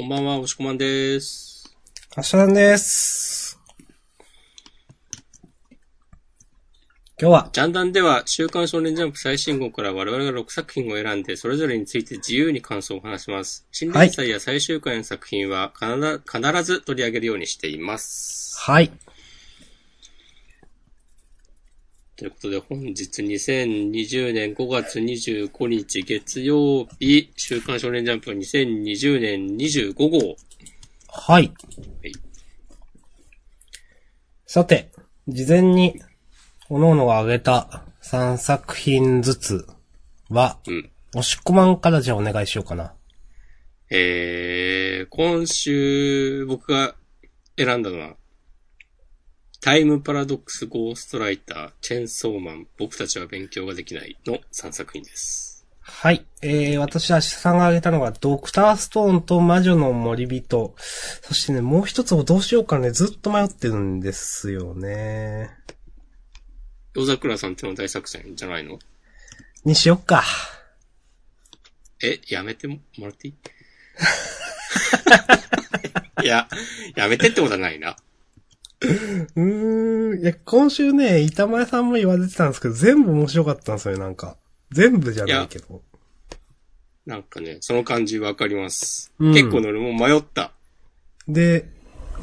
こんばんは、おしこまんです。明日なんです。今日は、ジャンダンでは、週刊少年ジャンプ最新号から我々が6作品を選んで、それぞれについて自由に感想を話します。新連載や最終回の作品は必ず必ず取り上げるようにしています。はい。ということで、本日2020年5月25日月曜日、週刊少年ジャンプ2020年25号。はい。はいさて、事前に、各々が挙げた3作品ずつは、うん。押し込まんからじゃあお願いしようかな。えー、今週僕が選んだのは、タイムパラドックスゴーストライター、チェンソーマン、僕たちは勉強ができないの3作品です。はい。えー、私はさんが挙げたのが、ドクターストーンと魔女の森人。そしてね、もう一つをどうしようかね、ずっと迷ってるんですよね。夜桜さんっての大作戦じゃないの？にしよっか。え、やめてもらっていい？いや、やめてってことはないな。うーん。いや、今週ね、板前さんも言われてたんですけど、全部面白かったんですよね、なんか。全部じゃないけど。なんかね、その感じわかります。うん結構ね、俺も迷った。で、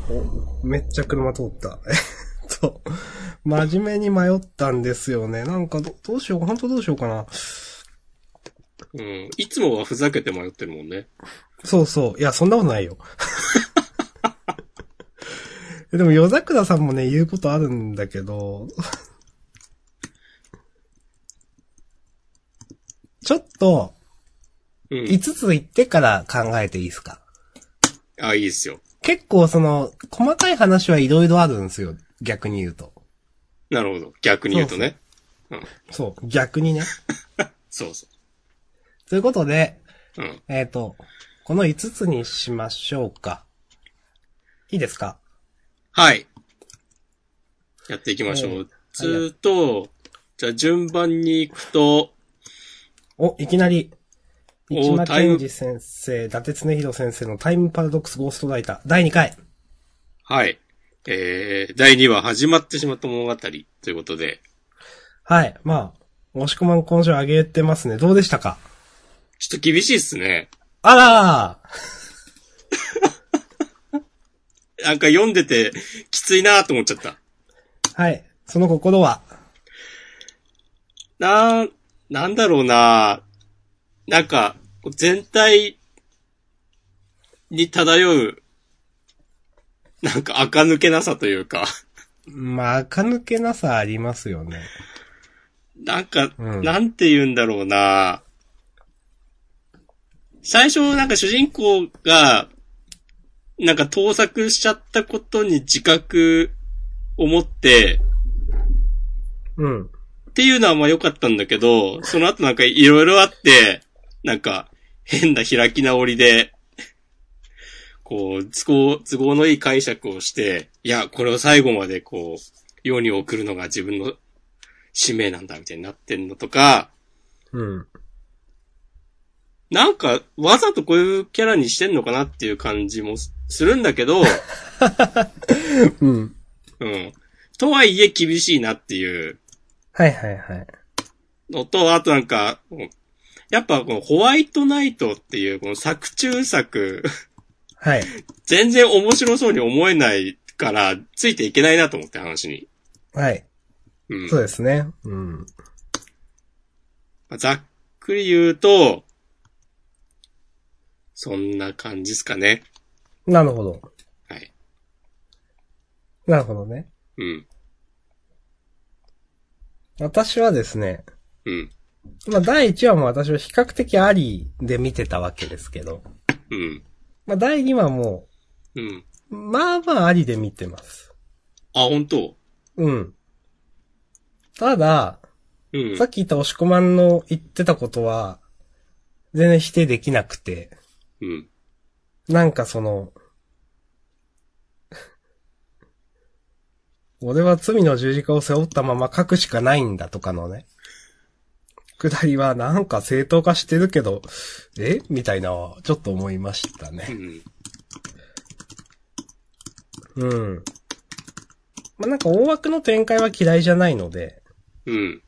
お、めっちゃ車通った。えっと、真面目に迷ったんですよね。なんかど、どうしよう、本当どうしようかな。うん。いつもはふざけて迷ってるもんね。そうそう。いや、そんなことないよ。でも、夜桜さんもね、言うことあるんだけど、ちょっと、うん。5つ言ってから考えていいですか？あ、いいですよ。結構その、細かい話はいろいろあるんですよ。逆に言うと。なるほど。逆に言うとね。そう、逆にね。そうそということで、う。うん。えっ、と、この5つにしましょうか。いいですか？はい。やっていきましょはう。ずーっと、じゃあ順番に行くと、お、いきなり、お市間タイム健二先生、伊達恒弘先生のタイムパラドックスゴーストライター、第2回。はい。えー、第2話始まってしまった物語ということで、はい。まあ、押し込まん今週上げてますね。どうでしたか？ちょっと厳しいっすね。あら なんか読んでてきついなと思っちゃった。ーはい。その心は？なー、なんだろうななんか、全体に漂う、なんか垢抜けなさというか、まあ、垢抜けなさありますよね。なんか、うんなんて言うんだろうな最初なんか主人公が、なんか盗作しちゃったことに自覚を持って、うん。っていうのはまあ良かったんだけど、その後なんかいろいろあって、なんか変な開き直りで、こう、都合、都合のいい解釈をして、いや、これを最後までこう、世に送るのが自分の使命なんだみたいになってんのとか、うん。なんか、わざとこういうキャラにしてんのかなっていう感じもすするんだけど、うん。うん。とはいえ厳しいなっていうはいはいはい。のと、あとなんか、うんやっぱこのホワイトナイトっていうこの作中作、はい。全然面白そうに思えないから、ついていけないなと思って話に。はい。うん。そうですね。うん。まあざっくり言うと、そんな感じですかね。なるほど。はい。なるほどね。うん。私はですね、うん。まあ第1話も私は比較的ありで見てたわけですけど、うん。まあ第2話も、うん。まあまあありで見てます。あ、本当？うん。ただ、うんさ。っき言った押し込まんの言ってたことは、全然否定できなくて、うん。なんかその、俺は罪の十字架を背負ったまま書くしかないんだとかのね。くだりはなんか正当化してるけど、え？みたいなちょっと思いましたね。うん。うん。まあ、なんか大枠の展開は嫌いじゃないので、うん。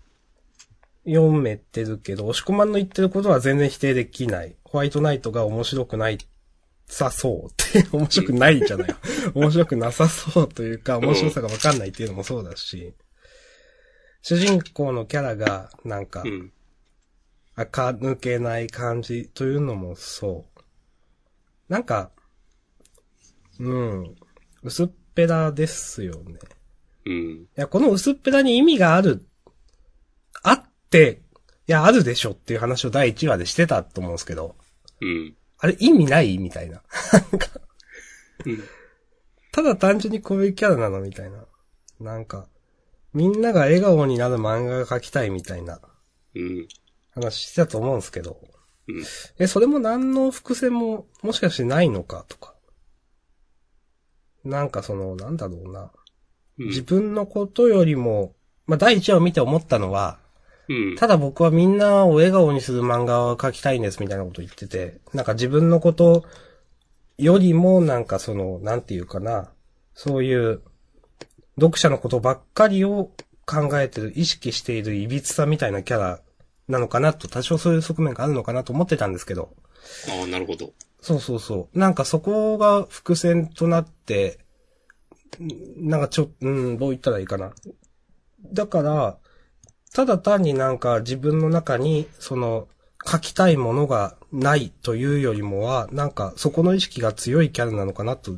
読めてるけど、押し込まんの言ってることは全然否定できない。ホワイトナイトが面白くないさそうって、面白くないじゃない？よ。面白くなさそうというか、面白さがわかんないっていうのもそうだし、主人公のキャラが、なんかう、ん。垢抜けない感じというのもそう。なんか、うん、薄っぺらですよね。うん。いや、この薄っぺらに意味がある、あって、いや、あるでしょっていう話を第1話でしてたと思うんですけど、うん。あれ意味ないみたいな。うん。ただ単純にこういうキャラなのみたいな。なんか、みんなが笑顔になる漫画が描きたいみたいなうん。話してたと思うんですけど、うん。え、それも何の伏線ももしかしてないのかとか。なんかその、なんだろうな。自分のことよりも、まあ、第1話を見て思ったのは、うん。ただ僕はみんなを笑顔にする漫画を描きたいんですみたいなこと言ってて、なんか自分のことよりもなんかその、なんていうかな、そういう読者のことばっかりを考えてる、意識している歪さみたいなキャラなのかなと、多少そういう側面があるのかなと思ってたんですけど、ああ、なるほど。そうそうそう。なんかそこが伏線となって、んなんかちょ、うん、どう言ったらいいかな。だから、ただ単になんか自分の中に、その、書きたいものがないというよりもは、なんかそこの意識が強いキャラなのかなと、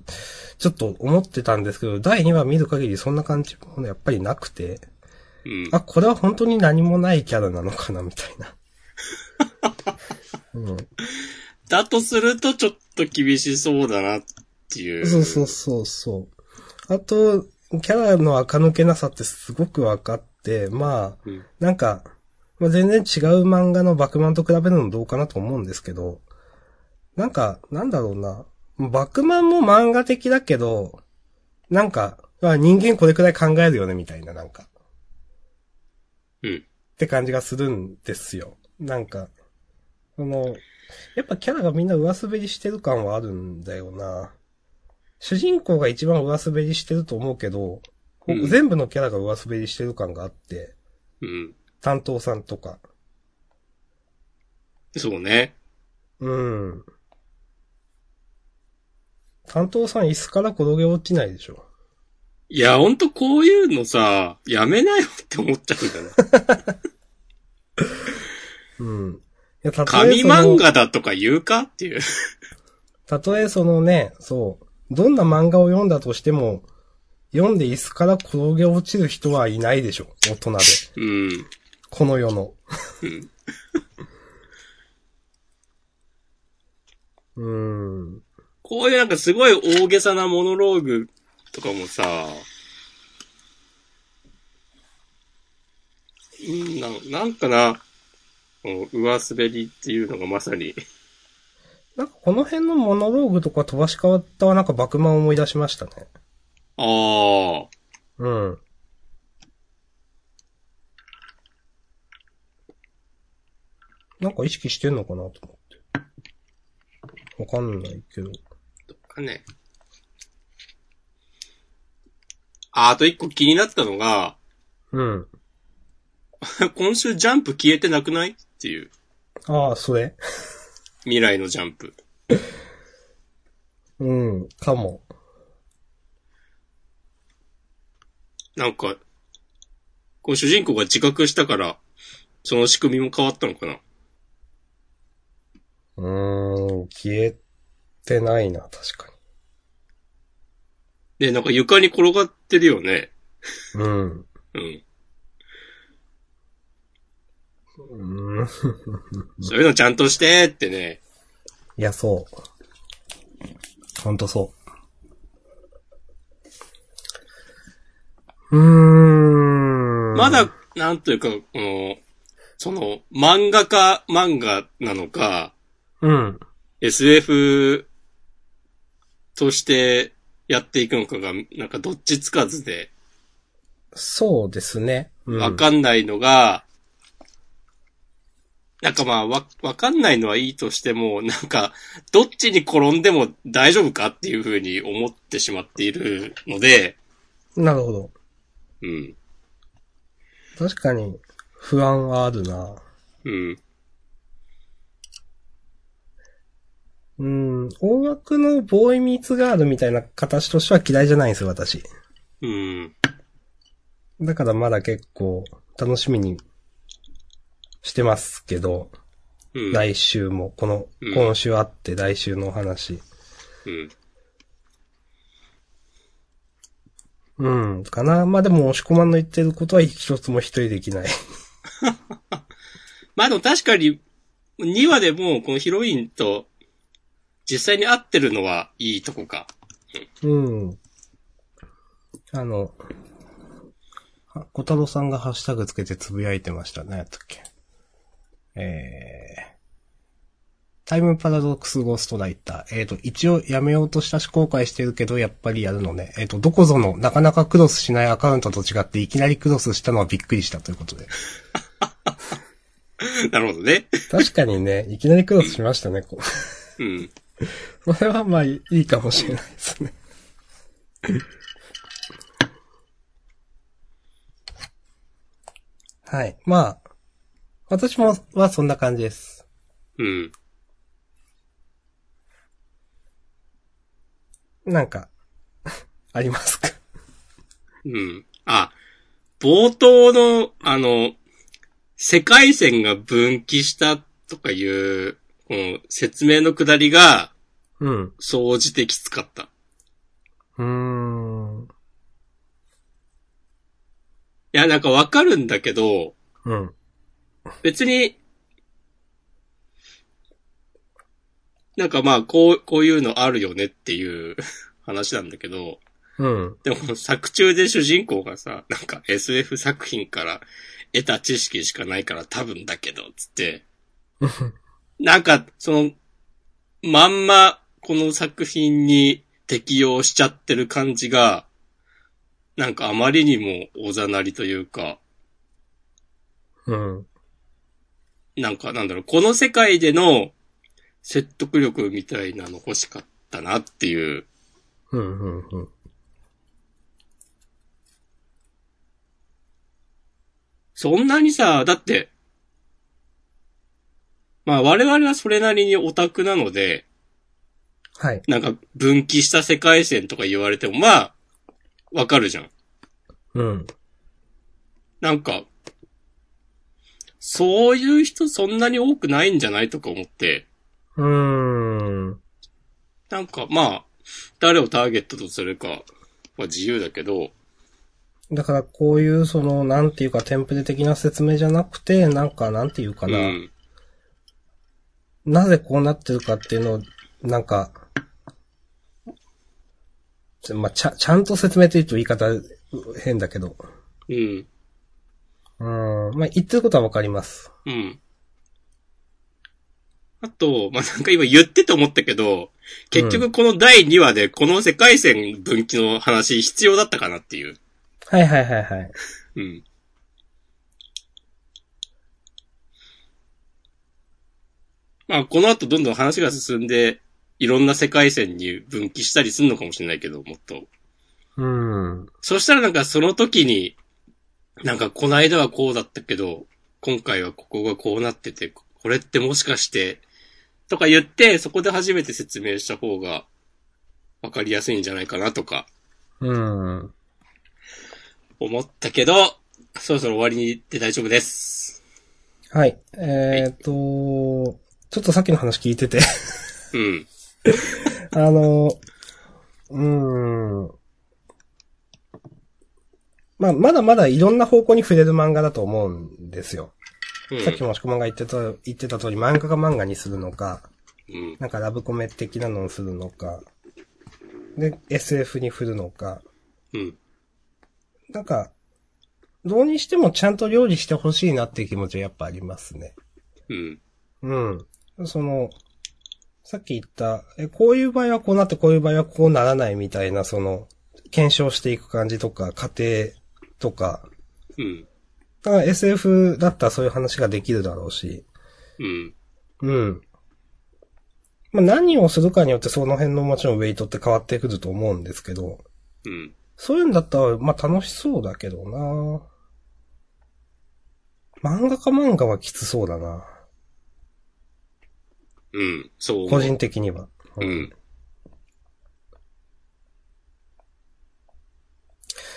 ちょっと思ってたんですけど、第2話見る限りそんな感じもやっぱりなくて、うん。あ、これは本当に何もないキャラなのかな、みたいな。うんだとするとちょっと厳しそうだなっていう。そうそうそうそう。あと、キャラの垢抜けなさってすごく分かって、まあ、うん。なんか、まあ、全然違う漫画のバクマンと比べるのどうかなと思うんですけど、なんか、なんだろうな。バクマンも漫画的だけど、なんか、あ人間これくらい考えるよね、みたいな、なんか。うん。って感じがするんですよ。なんか、その、やっぱキャラがみんな上滑りしてる感はあるんだよな。主人公が一番上滑りしてると思うけど、うん全部のキャラが上滑りしてる感があって、うん。担当さんとか。そうね。うん。担当さん椅子から転げ落ちないでしょ。いや、ほんとこういうのさ、やめなよって思っちゃうんだよね。うん。いや、紙漫画だとか言うかっていう。たとえそのね、そう、どんな漫画を読んだとしても、読んで椅子から転げ落ちる人はいないでしょ。大人で。うん。この世の。うん。こういうなんかすごい大げさなモノローグとかもさ、うん、ななんかな、上滑りっていうのがまさに、なんかこの辺のモノローグとか飛ばし方はなんかバクマン思い出しましたね。ああ、うん。なんか意識してんのかなと思って。わかんないけど。とかね。あ、あと一個気になったのが、うん。今週ジャンプ消えてなくない？っていう。ああ、それ？未来のジャンプ。うん、かも。なんか、こう主人公が自覚したから、その仕組みも変わったのかな？うーん、消えてないな、確かで、なんか床に転がってるよね。に。うん。うん。うん。そういうのちゃんとしてってね。いや、そう。ほんとそう。ん。まだ、なんというか、この、その、漫画家漫画なのか、うん。SF としてやっていくのかが、なんかどっちつかずで、そうですね。うんわかんないのが、なんかまあ、わ、わかんないのはいいとしても、なんか、どっちに転んでも大丈夫かっていうふうに思ってしまっているので、なるほど。うん。確かに、不安はあるな。うん。うん、音楽のボーイミーツガールみたいな形としては嫌いじゃないんですよ、私。うん。だからまだ結構楽しみにしてますけど、うん。来週も、このうん、今週あって来週のお話。うん。うん、かな。まあでも、押し込まんの言ってることは一つも一人できない。まあでも確かに、2話でもうこのヒロインと実際に会ってるのはいいとこか。うん。あの、あ小太郎さんがハッシュタグつけてつぶやいてました。何やったっけ。えー、タイムパラドックスゴーストライター。えっ、と、一応やめようとしたし後悔してるけど、やっぱりやるのね。えっ、と、どこぞのなかなかクロスしないアカウントと違っていきなりクロスしたのはびっくりしたということで。なるほどね。確かにね、いきなりクロスしましたね、こう。うん。それはまあいいかもしれないですね。はい。まあ、私もはそんな感じです。うん。なんか、ありますか？うん。あ、冒頭の、あの、世界線が分岐したとかいう、この説明のくだりが、うん。総じてきつかった。うーん。いや、なんかわかるんだけど、うん。別に、なんかまあ、こう、こういうのあるよねっていう 話なんだけど、うん。でも作中で主人公がさ、なんか SF 作品から得た知識しかないから多分だけど、つって、なんか、その、まんま、この作品に適用しちゃってる感じが、なんかあまりにもおざなりというか、うん。なんかなんだろう、この世界での説得力みたいなの欲しかったなっていう。うん。うん。うん。そんなにさ、だって、まあ我々はそれなりにオタクなので、はい。なんか分岐した世界線とか言われても、まあ、わかるじゃん。うん。なんか、そういう人そんなに多くないんじゃないとか思って、うーん。なんかまあ、誰をターゲットとするかは自由だけど、だからこういうその、なんていうかテンプレ的な説明じゃなくて、なんかなんていうかな、うん。なぜこうなってるかっていうのを、なんか、ちまあ、ちゃ、ちゃんと説明というと言い方変だけど。うん。うん。まあ、言ってることはわかります。うん。あと、まあ、なんか今言ってて思ったけど、結局この第2話でこの世界線分岐の話必要だったかなっていう。はいはいはいはい。うん。まあ、この後どんどん話が進んで、いろんな世界線に分岐したりするのかもしれないけど、もっと。うん。そしたらなんかその時に、なんかこの間はこうだったけど、今回はここがこうなってて、これってもしかして、とか言って、そこで初めて説明した方が、わかりやすいんじゃないかなとか、うん。思ったけど、そろそろ終わりに行って大丈夫です。はい。えーっと、ちょっとさっきの話聞いてて、うん。あの、うーん。まあ、まだまだいろんな方向に触れる漫画だと思うんですよ。うん。さっきもしこまんが言ってた、言ってた通り漫画が漫画にするのか、うん。なんかラブコメ的なのをするのか、で、SF に振るのか、うん。なんか、どうにしてもちゃんと料理してほしいなっていう気持ちはやっぱありますね。うん。うん。その、さっき言った、え、こういう場合はこうなって、こういう場合はこうならないみたいな、その、検証していく感じとか、過程とか、うん。だから SF だったらそういう話ができるだろうし、うん。うん。まあ、何をするかによってその辺のもちろんウェイトって変わってくると思うんですけど、うん。そういうんだったら、まあ、楽しそうだけどな漫画家漫画はきつそうだな。うん。そう。個人的には。うん。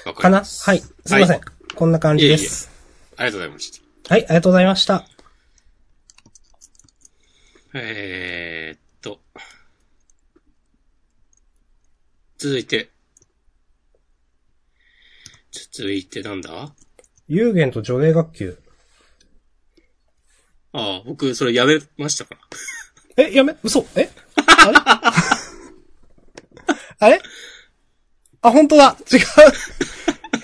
わかなはい。すいません。はいこんな感じです。ありがとうございました。はい、ありがとうございました。えーっと。続いて。続いてなんだ？有限と除霊学級。ああ、僕、それやめましたから。え、やめ、嘘？え？あれ？あれ？あ、本当だ違う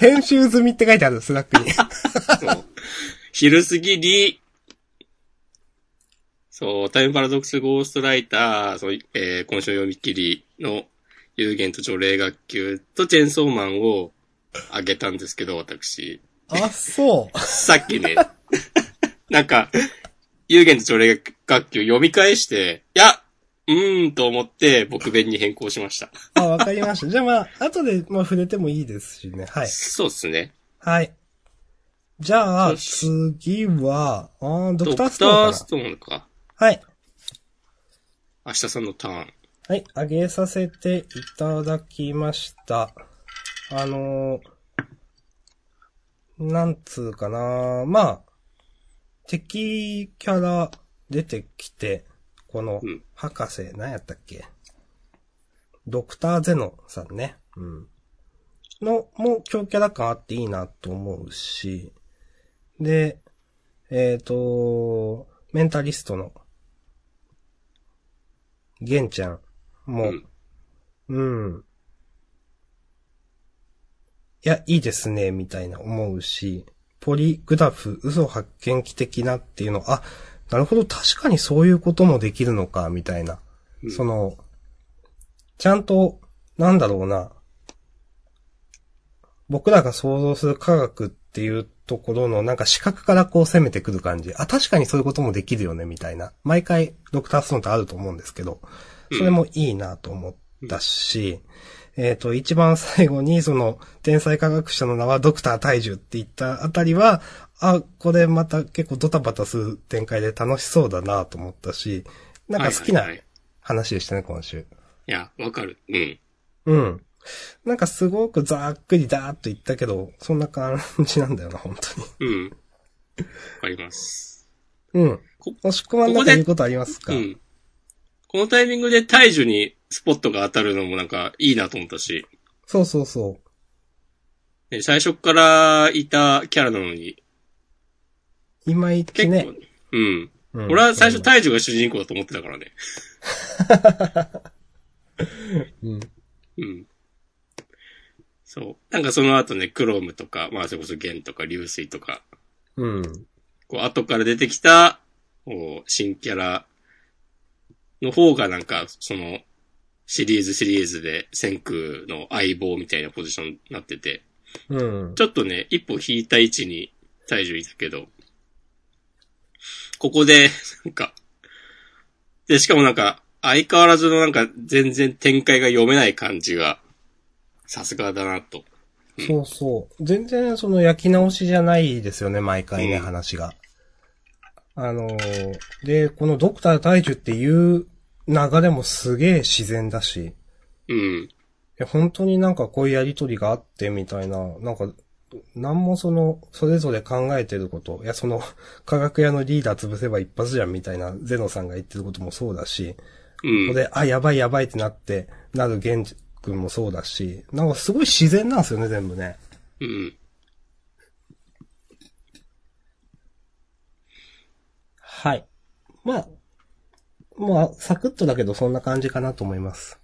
編集済みって書いてある、スラックに。そう昼過ぎに、そう、タイムパラドックスゴーストライター、そうえー今週読み切りの有限と除霊学級とチェーンソーマンをあげたんですけど、私。あ、そう。さっきね、なんか、有限と除霊学級読み返して、いや、うーんと思って僕弁に変更しました。あ、わかりました。じゃあまあ、後で、まあ、触れてもいいですしね。はい。そうっすね。はい。じゃあ、よし次は、あードクターストーンストーンか。はい。明日さんのターン。はい、あげさせていただきました。あのー、なんつうかなまあ、敵キャラ出てきて、このうん、博士、何やったっけ？ドクターゼノさんね。うん。の、もう強キャラ感あっていいなと思うし、で、えっ、と、メンタリストの、ゲンちゃんも、うん。うん。いや、いいですね、みたいな思うし、ポリグラフ、嘘発見器的なっていうの、あ、なるほど、確かにそういうこともできるのか、みたいな。うんその、ちゃんと、なんだろうな。僕らが想像する科学っていうところのなんか視覚からこう攻めてくる感じ。あ、確かにそういうこともできるよね、みたいな。毎回ドクターストーンってあると思うんですけど、それもいいなと思ったし、えっ、と、一番最後にその、天才科学者の名はドクター大樹って言ったあたりは、あ、これまた結構ドタバタする展開で楽しそうだなと思ったし、なんか好きなはいはいはい話でしたね、今週。いや、わかる。うん。うん。なんかすごくざっくりだーっと言ったけど、そんな感じなんだよな、本当に。うん。わかります。うん。こもしくはなんか言うことありますか？うん。このタイミングで大樹にスポットが当たるのもなんかいいなと思ったし、そうそうそね最初からいたキャラなのに、う。いまいちね結構、。うん。うん俺は最初大樹が主人公だと思ってたからね。うん。うん。そう。なんかその後ね、クロームとか、まあそれこそゲンとか流水とか、うん。こう後から出てきた、こう新キャラの方がなんか、その、シリーズシリーズで先空の相棒みたいなポジションになってて、うん。ちょっとね、一歩引いた位置に体重いたけど、ここで、なんか、で、しかもなんか、相変わらずのなんか、全然展開が読めない感じが、さすがだなと。そうそう。全然その焼き直しじゃないですよね、毎回ね、うん話が。あのーで、このドクター大樹っていう流れもすげえ自然だし、いうん。や本当になんかこういうやりとりがあってみたいな、なんか、なんもその、それぞれ考えてること、いやその、科学屋のリーダー潰せば一発じゃんみたいなゼノさんが言ってることもそうだし、うん。ここで、あ、やばいやばいってなって、なる玄君もそうだし、なんかすごい自然なんですよね、全部ね。うん。はい。まあ、まあ、サクッとだけどそんな感じかなと思います。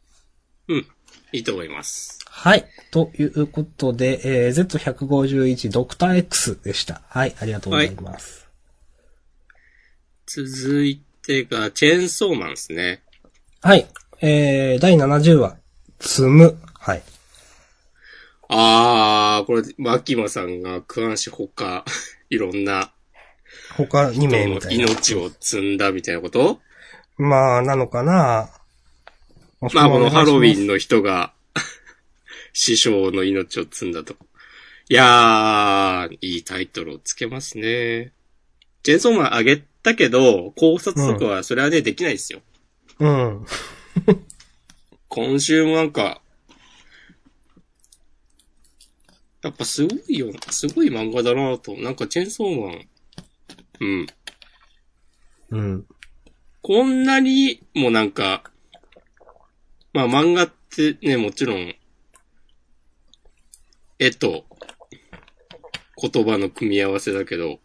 うん。いいと思います。はい。ということで、えー、Z151 ドクター X でした。はい、ありがとうございます。続いてが、チェーンソーマンですね。はい。えー、第70話、積む。はい。あー、これ、マキマさんが、クアンシ他、いろんな他2名みたいな。命を積んだみたいなこと？まあ、なのかな。まあ、このハロウィンの。の人が、師匠の命を積んだと。いやー、いいタイトルをつけますね。チェーンソーマンあげたけど、考察とかはそれはね、できないですよ。うん。今週もなんか、やっぱすごいよ、すごい漫画だなと。なんかチェーンソーマン、うん。うん。こんなにもなんか、まあ漫画ってね、もちろん、絵と言葉の組み合わせだけど、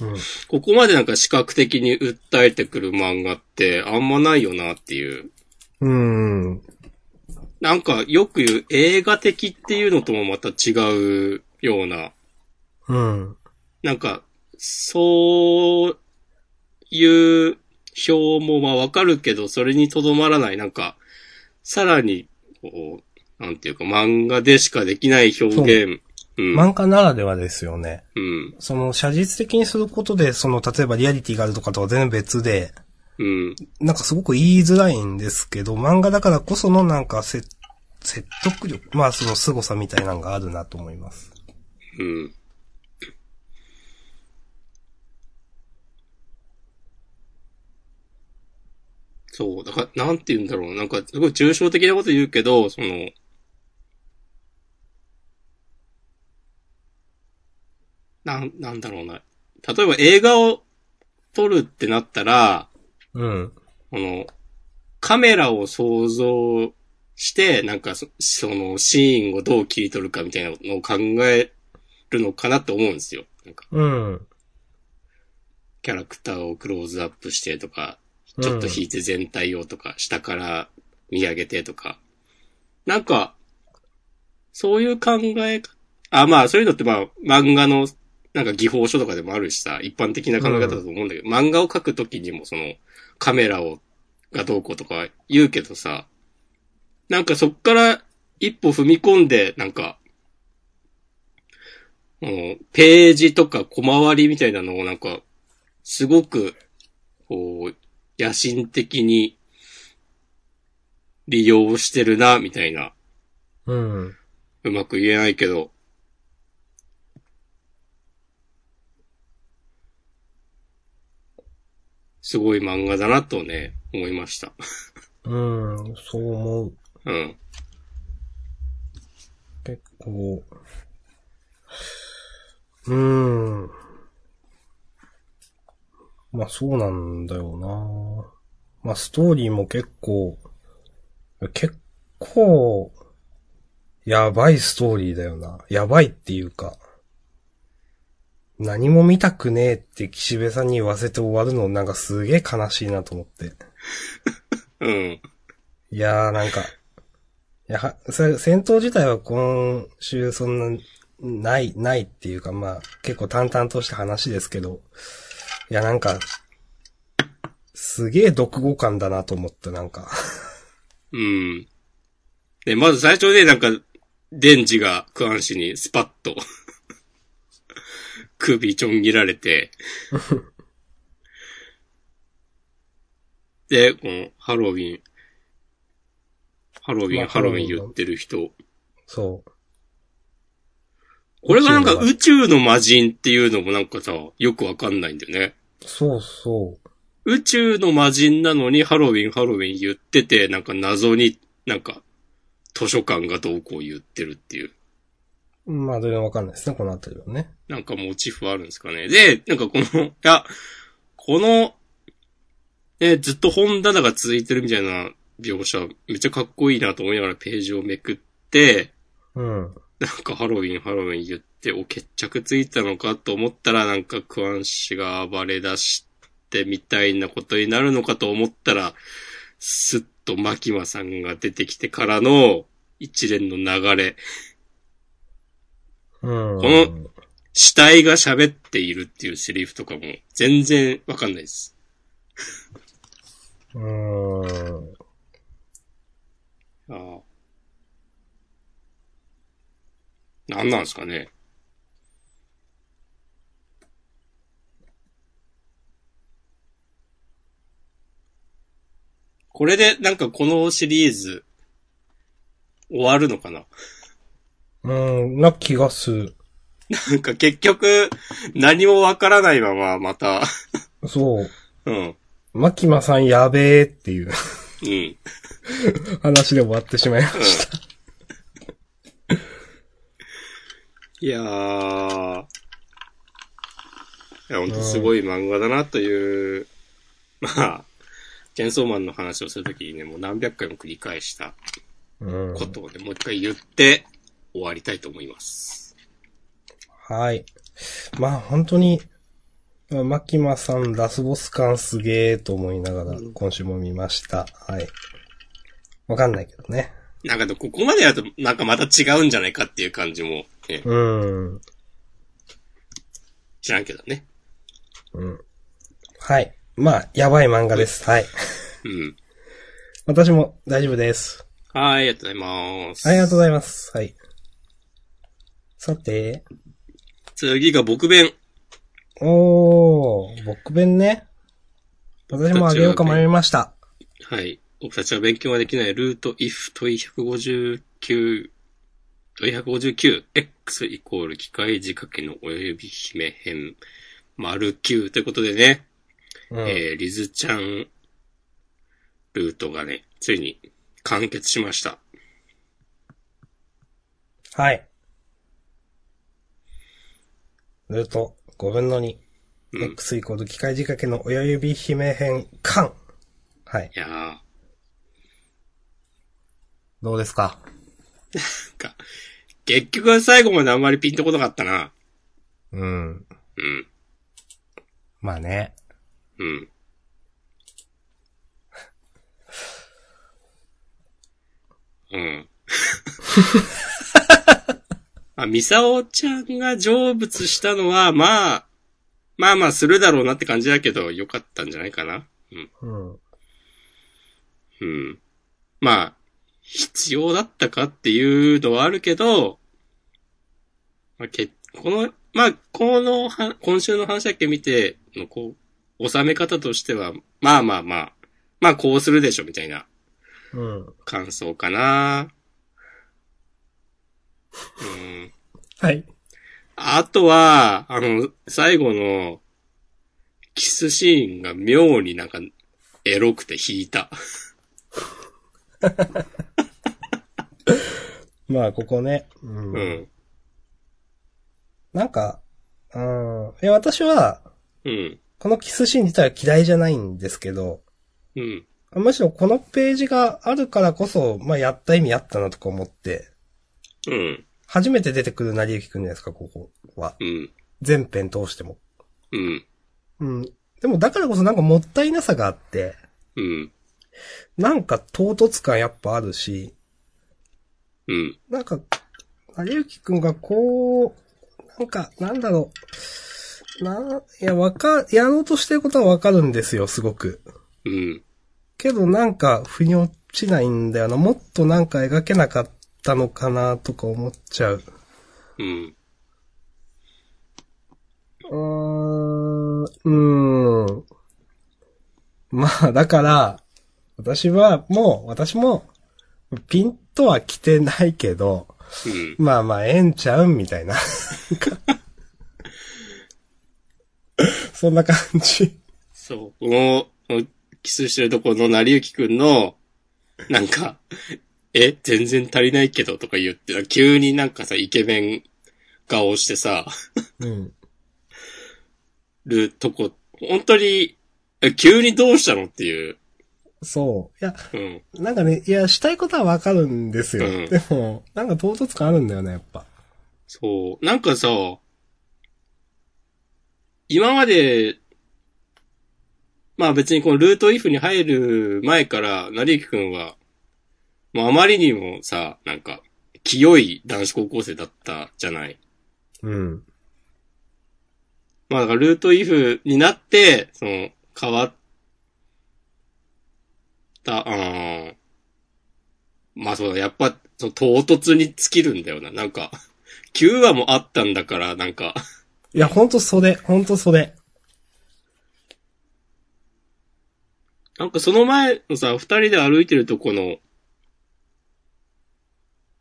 うん。ここまでなんか視覚的に訴えてくる漫画ってあんまないよなっていう。うん。なんかよく言う映画的っていうのともまた違うような、うん。なんか、そういう表もまあわかるけど、それにとどまらない、なんか、さらに、こう、なんていうか漫画でしかできない表現。うん。漫画ならではですよね。うん。その、写実的にすることで、その、例えばリアリティがあるとかとは全然別で、うん。なんかすごく言いづらいんですけど、漫画だからこそのなんかせ説得力、まあその凄さみたいなのがあるなと思います。うん。そう、だから、なんて言うんだろう。なんか、すごい抽象的なこと言うけど、その、なん、なんだろうな。例えば映画を撮るってなったら、うん。この、カメラを想像して、なんかそ、そのシーンをどう切り取るかみたいなのを考えるのかなと思うんですよ。なんか、うん。キャラクターをクローズアップしてとか、ちょっと引いて全体をとか、下から見上げてとか。なんか、そういう考えか、あ、まあ、そういうのってまあ、漫画の、なんか技法書とかでもあるしさ、一般的な考え方だと思うんだけど、漫画を描くときにもその、カメラを、がどうこうとか言うけどさ、なんかそっから一歩踏み込んで、なんか、うんページとか小回りみたいなのをなんか、すごく、こう、野心的に利用してるな、みたいな。うん。うまく言えないけど。すごい漫画だなとね、思いました。うん。そう思う。うん。結構。うーん。まあそうなんだよなまあストーリーも結構、結構、やばいストーリーだよな。やばいっていうか、何も見たくねえって岸辺さんに言わせて終わるのなんかすげえ悲しいなと思って。うん。いやーなんか、いや、はそ戦闘自体は今週そんな、ない、ないっていうかまあ、結構淡々とした話ですけど、いやなんか、すげえ読語感だなと思ってなんか。うん。で、まず最初でなんか、デンジがクアン氏にスパッと、首ちょん切られて、で、このハロウィン、ハロウィン、まあハロウィン言ってる人。そう。これがなんか宇宇宙の魔人っていうのもなんかさ、よくわかんないんだよね。そうそ宇宙の魔人なのにハロウィン、ハロウィン言ってて、なんか謎になんか図書館がどうこう言ってるっていう。う。まあ全然わかんないですね、このあたりはね。なんかモチーフあるんですかね。で、なんかこの、いや、この、ね、ずっと本棚が続いてるみたいな描写、めっちゃかっこいいなと思いながらページをめくって、うん。なんかハロウィン、ハロウィン言って、お、決着ついたのかと思ったら、なんかクワン氏が暴れ出してみたいなことになるのかと思ったら、すっとマキマさんが出てきてからの一連の流れ。うん。この死体が喋っているっていうセリフとかも全然わかんないです。うーん。ああ。なんなんすかね。これで、なんかこのシリーズ、終わるのかな？うん、な気がする。なんか結局、何もわからないまま、またそう。うん。マキマさんやべえっていううん。話で終わってしまいました、うん。いやー。いや、ほんとすごい漫画だなという、まあ、チェンソーマンの話をするときにね、もう何百回も繰り返したうん。ことをね、もう一回言って終わりたいと思います。はい。まあ本当に、まあマキマさんラスボス感すげえと思いながら今週も見ました。はい。わかんないけどね。なんかここまでやると、なんかまた違うんじゃないかっていう感じも、ね、うん。知らんけどね。うん。はい。まあ、やばい漫画です。はい。うん。私も大丈夫です。はい、ありがとうございます。ありがとうございます。はい。さて、次が僕弁。おー、僕弁ね。私もあげようか迷いました。はい。僕たちは勉強ができないルート if 問い159、問い159、x イコール機械仕掛けの親指姫編、丸9ということでね、うん。えー、リズちゃんルートがね、ついに完結しました。はい。ルート5分の2。うん。X イコール機械仕掛けの親指姫編間。はい。いやどうですか？か、結局は最後まであんまりピンとこなかったな。うん。うん。まあね。うん。うん。あ、ミサオちゃんが成仏したのは、まあ、まあまあするだろうなって感じだけど、よかったんじゃないかな。うん。うん。うん。まあ、必要だったかっていうのはあるけど、まあ、け、この、まあ、このは、今週の話だけ見ての、こう、収め方としては、まあまあまあ、まあこうするでしょ、みたいなうん。感想かな。うん。はい。あとは、あの、最後の、キスシーンが妙になんか、エロくて引いた。まあ、ここね。うん。うん。なんか、うん。いや、私は、うん。このキスシーン自体は嫌いじゃないんですけど、うん。むしろこのページがあるからこそ、まあ、やった意味あったなとか思って、うん。初めて出てくる成り行きくんじゃないですか、ここは。うん。全編通しても。うん。うん。でもだからこそなんかもったいなさがあって、うん。なんか唐突感やっぱあるし、うん。なんか、成り行きくんがこう、なんか、なんだろう。な、いや、わか、やろうとしてることはわかるんですよ、すごく。うん。けどなんか、腑に落ちないんだよな。もっとなんか描けなかったのかな、とか思っちゃう。うん。うーん、うーん。まあ、だから、私はもう、私も、ピンとは来てないけど、うん。まあまあ、ええんちゃうんみたいな。そんな感じ。そう。この、キスしてるところの成りくんの、なんか、え、全然足りないけどとか言って、急になんかさ、イケメン顔してさ、うん。るとこ、本当に、え急にどうしたのっていう。そう。いや、うん。なんかね、いや、したいことはわかるんですよ。うんでも、なんか唐突感あるんだよね、やっぱ。そう。なんかさ、今まで、まあ別にこのルートイフに入る前から、成り行きくんは、もうあまりにもさ、なんか、清い男子高校生だったじゃない。うん。まあだからルートイフになって、その、変わった、あーまあそうだ、やっぱ、その唐突に尽きるんだよな。なんか、9話もあったんだから、なんか、いや、ほんとそれ、ほんとそれ。なんかその前のさ、二人で歩いてるとこの、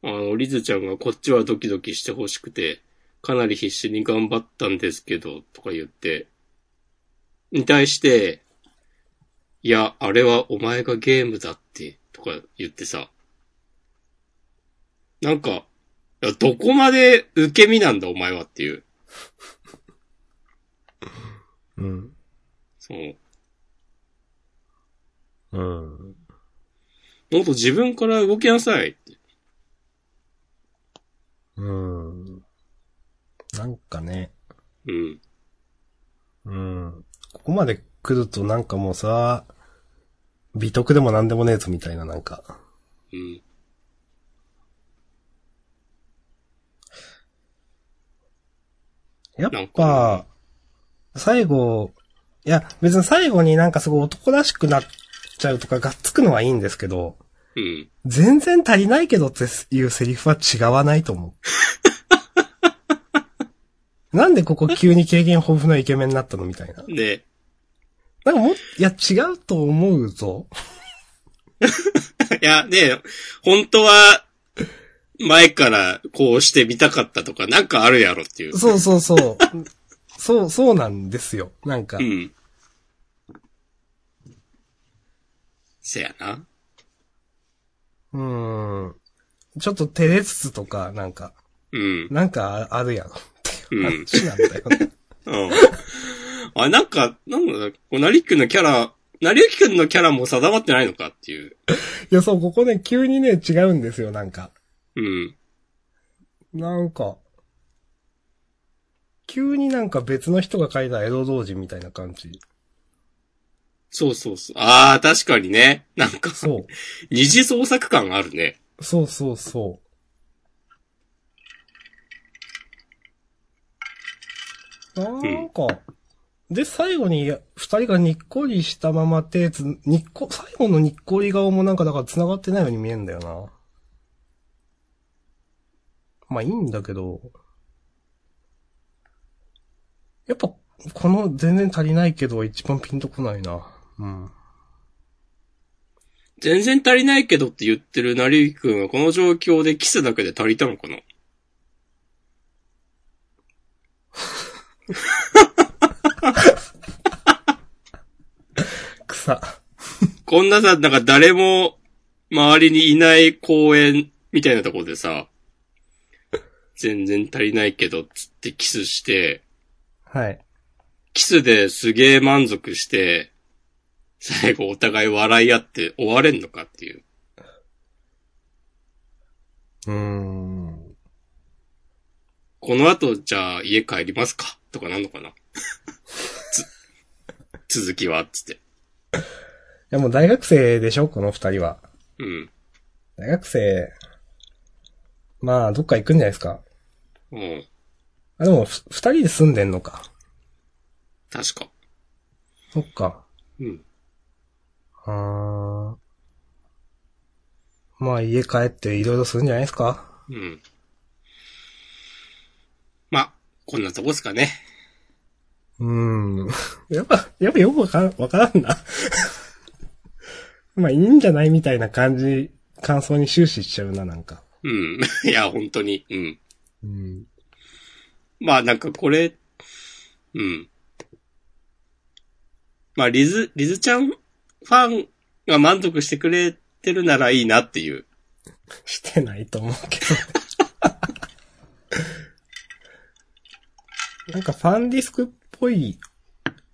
あの、リズちゃんがこっちはドキドキしてほしくて、かなり必死に頑張ったんですけど、とか言って、に対して、いや、あれはお前がゲームだって、とか言ってさ、なんか、どこまで受け身なんだお前はっていう、うん。そう。うん。もっと自分から動きなさいって。うん。なんかね、うん。うん。ここまで来るとなんかもうさ、美徳でもなんでもねえぞみたいななんか。うん。やっぱ、最後、いや、別に最後になんかすごい男らしくなっちゃうとかがっつくのはいいんですけど、うん。全然足りないけどっていうセリフは違わないと思う。なんでここ急に経験豊富なイケメンになったのみたいな。で、なんかもっ、いや違うと思うぞ。いや、ね、本当は、前からこうしてみたかったとか、なんかあるやろっていう。そうそうそう。そう、そうなんですよ。なんかう。ん。せやな。うーん。ちょっと照れつつとか、なんか、うん。なんかああるやろっていううん。話なんだよね。うん。あ、なんか、なんだろう、こう、なりくんのキャラ、なりゆきくんのキャラも定まってないのかっていう。いや、そう、ここね、急にね、違うんですよ、なんか。うん。なんか、急になんか別の人が書いた江戸同人みたいな感じ。そうそうそう。ああ、確かにね。なんか、そう。二次創作感あるね。そうそうそう。なんか、で、最後に二人がにっこりしたまま手つ、にっこ、最後のにっこり顔もなんかだから繋がってないように見えんだよな。まあいいんだけど、やっぱ、この全然足りないけど一番ピンとこないな。うん。全然足りないけどって言ってるなりゆきくんはこの状況でキスだけで足りたのかな？草。こんなさ、なんか誰も周りにいない公園みたいなところでさ、全然足りないけど、つってキスして、はい。キスですげえ満足して、最後お互い笑い合って終われんのかっていう。うーん。この後、じゃあ家帰りますか？とかなんのかな？つ、続きはつって。いやもう大学生でしょ？この二人は。うん。大学生、まあ、どっか行くんじゃないですか。うん。あ、でも、ふ二人で住んでんのか。確か。そっか。うん。あー。まあ、家帰っていろいろするんじゃないですか？うん。まあ、こんなとこですかね。うーん。やっぱ、やっぱよくわからん、わからんな。まあ、いいんじゃないみたいな感じ、感想に終始しちゃうな、なんか。うん。いや、本当に。うん。うん。まあなんかこれ、うん。まあリズ、リズちゃんファンが満足してくれてるならいいなっていう。してないと思うけど。なんかファンディスクっぽい、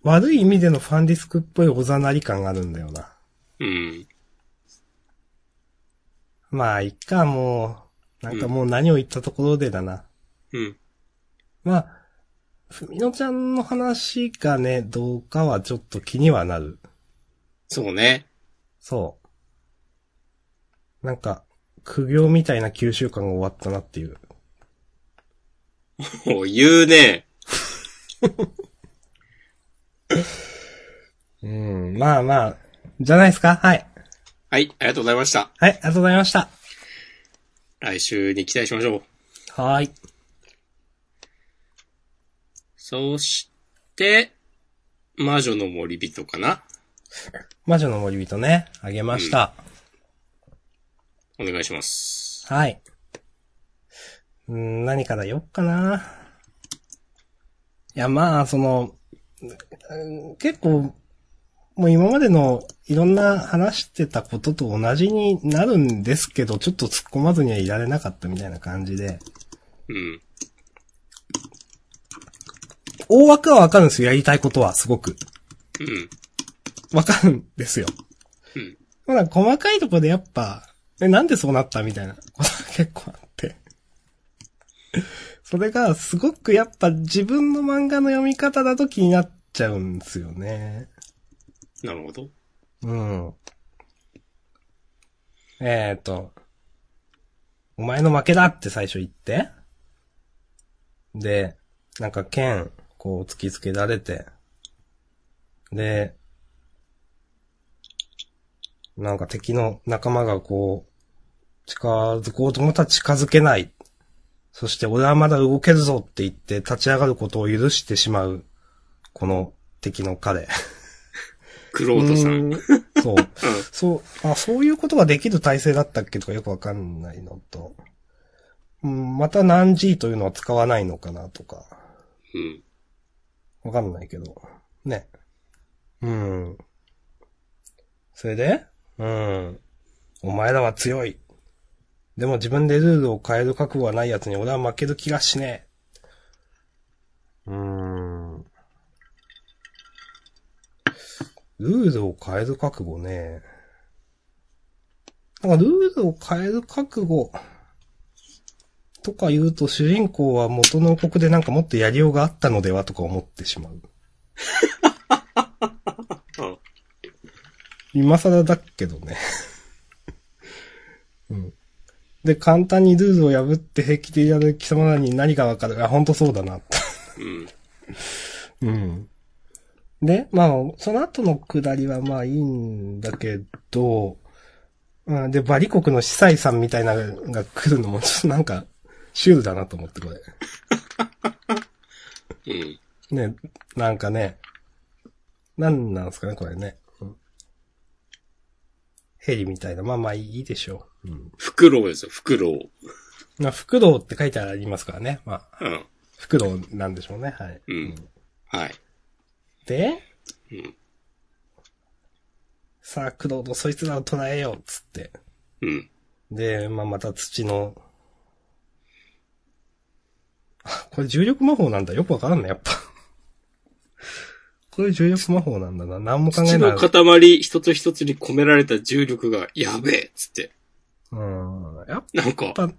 悪い意味でのファンディスクっぽいおざなり感があるんだよな。うん。まあ、いっか、もう、なんかもう何を言ったところでだな。うん。まあ、ふみのちゃんの話がね、どうかはちょっと気にはなる。そうね。そう。なんか、苦行みたいな九週間が終わったなっていう。もう言うね。うん、まあまあ、じゃないですか？はい。はい、ありがとうございました。はい、ありがとうございました。来週に期待しましょう。はーい。そして、魔女の森人かな？魔女の森人ね、あげました。お願いします。はい。うーん、何から言おっかな。いや、まあ、その、うん結構、もう今までのいろんな話してたことと同じになるんですけど、ちょっと突っ込まずにはいられなかったみたいな感じで。うん。大枠はわかるんですよ、やりたいことは、すごく。うん。わかるんですよ。うん。まだ細かいところでやっぱ、え、なんでそうなったみたいなことが結構あって。それがすごくやっぱ自分の漫画の読み方だと気になっちゃうんですよね。なるほど。うん。えっ、ー、と、お前の負けだって最初言って。で、なんか剣、こう突きつけられて。で、なんか敵の仲間がこう、近づこうと思ったら近づけない。そして俺はまだ動けるぞって言って立ち上がることを許してしまう。この敵の彼。クロートさん。うーんそう。そう、あ、そういうことができる体制だったっけとかよくわかんないのと。うん、また何 G というのは使わないのかなとか。うん。わかんないけど。ね。うん。それで？うん。お前らは強い。でも自分でルールを変える覚悟はない奴に俺は負ける気がしねえ。うーん。ルールを変える覚悟ね。なんかルールを変える覚悟とか言うと主人公は元の国でなんかもっとやりようがあったのではとか思ってしまう。あ 今更だけどね。うん。で、簡単にルールを破って平気でやる貴様らに何がわかる？あ、ほんとそうだな。うん。うん。で、まあ、その後のくだりはまあいいんだけど、うん、で、バリ国の司祭さんみたいなのが来るのもちょっとなんか、シュールだなと思って、これ。うん。ね、なんかね、なんなんですかね、これね。うんヘリみたいな。まあまあいいでしょう。うん。フクロウですよ、フクロウ。まあ、フクロウって書いてありますからね。まあ、うん。フクロウなんでしょうね。はい。うん。はい。で、うん。さあ、クロウドそいつらを捕らえよう、つって。うん。で、まあ、また土の、あこれ重力魔法なんだ。よくわからんね、やっぱ。これ重力魔法なんだな。何も考え土ない。の塊一つ一つに込められた重力がやべえっつって。うん。やっなんか、ぱ、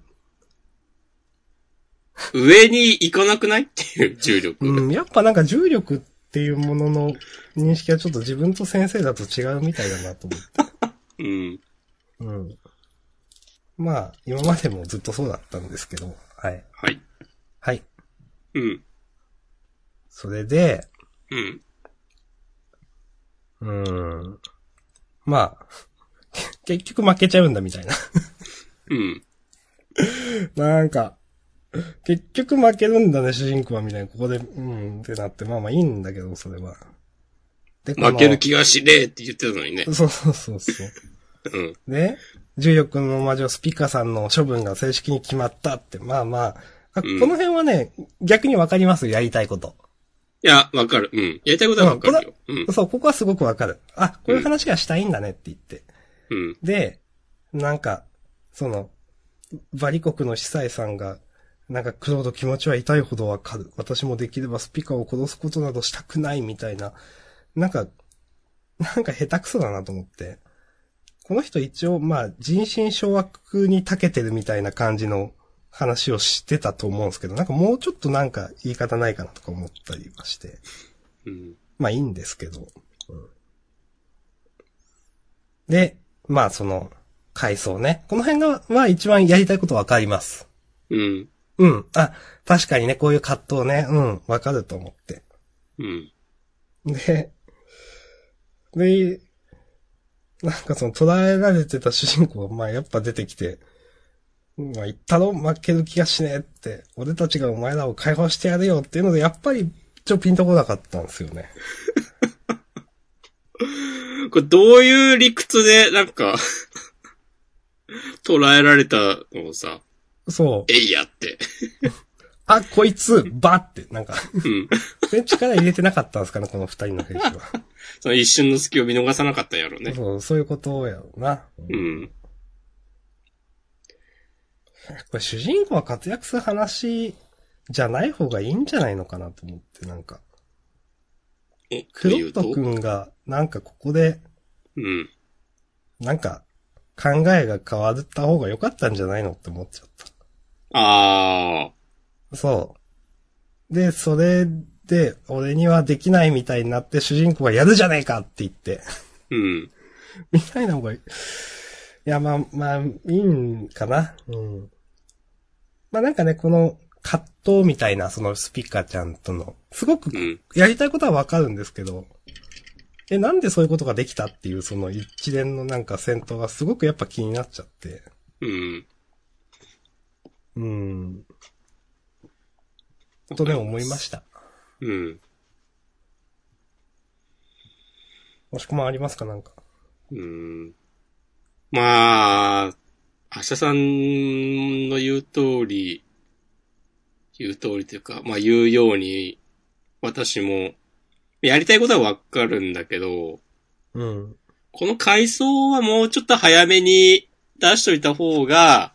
上に行かなくないっていう重力。うん、やっぱなんか重力っていうものの認識はちょっと自分と先生だと違うみたいだなと思って。うん。うん。まあ、今までもずっとそうだったんですけど、はい。はい。はい。うん。それで、うん。うーん。まあ、結局負けちゃうんだみたいな。うん。なんか、結局負けるんだね、主人公はみたいな。ここで、うん、ってなって、まあまあいいんだけど、それは。で負ける気がしねえって言ってたのにね。そうそうそうそう。うん。で、重力の魔女スピカさんの処分が正式に決まったって、まあまあ、あうんこの辺はね、逆にわかりますよ、やりたいこと。いや、わかる。うん。やりたいことはわかるよ。うん。そう、ここはすごくわかる。あ、こういう話がしたいんだねって言って。うん。で、なんか、その、バリ国の司祭さんが、なんか、クロード気持ちは痛いほどわかる。私もできればスピカを殺すことなどしたくないみたいな。なんか、なんか下手くそだなと思って。この人一応、まあ、人心掌握に長けてるみたいな感じの話をしてたと思うんですけど、なんかもうちょっとなんか言い方ないかなとか思ったりはして。うん。まあいいんですけど。うんで、まあその、回想ね。この辺が、は一番やりたいことわかります。うん。うん。あ、確かにね、こういう葛藤ね。うん、わかると思って。うん。で、で、なんかその捉えられてた主人公が、まあやっぱ出てきて、まあ言ったろ？負ける気がしねえって、俺たちがお前らを解放してやるよっていうので、やっぱり、ちょ、ピンとこなかったんですよね。これどういう理屈で、なんか、捉えられたのをさ、そう。えいやって。あ、こいつ、バって、なんか、うん。全然力入れてなかったんですかね、この二人の兵士は。その一瞬の隙を見逃さなかったんやろうね。そう、そういうことやろうな。うん。これ主人公が活躍する話じゃない方がいいんじゃないのかなと思って、なんか。お、クロット君が、なんかここで、うん。なんか、考えが変わった方が良かったんじゃないのって思っちゃっあた。そう。で、それで、俺にはできないみたいになって主人公がやるじゃねえかって言って、ー。うん。みたいな方がいい。いや、まあ、まあ、いいんかな。うん。まあなんかね、この葛藤みたいな、そのスピカちゃんとの、すごくうん。やりたいことはわかるんですけど、え、なんでそういうことができたっていうその一連のなんか戦闘がすごくやっぱ気になっちゃって。うん。うん。とね、思いました。うん。もしくもありますかなんか。うん。まあ、明日さんの言う通り、言う通りというか、まあ言うように、私も、やりたいことはわかるんだけど、うん。この回想はもうちょっと早めに出しといた方が、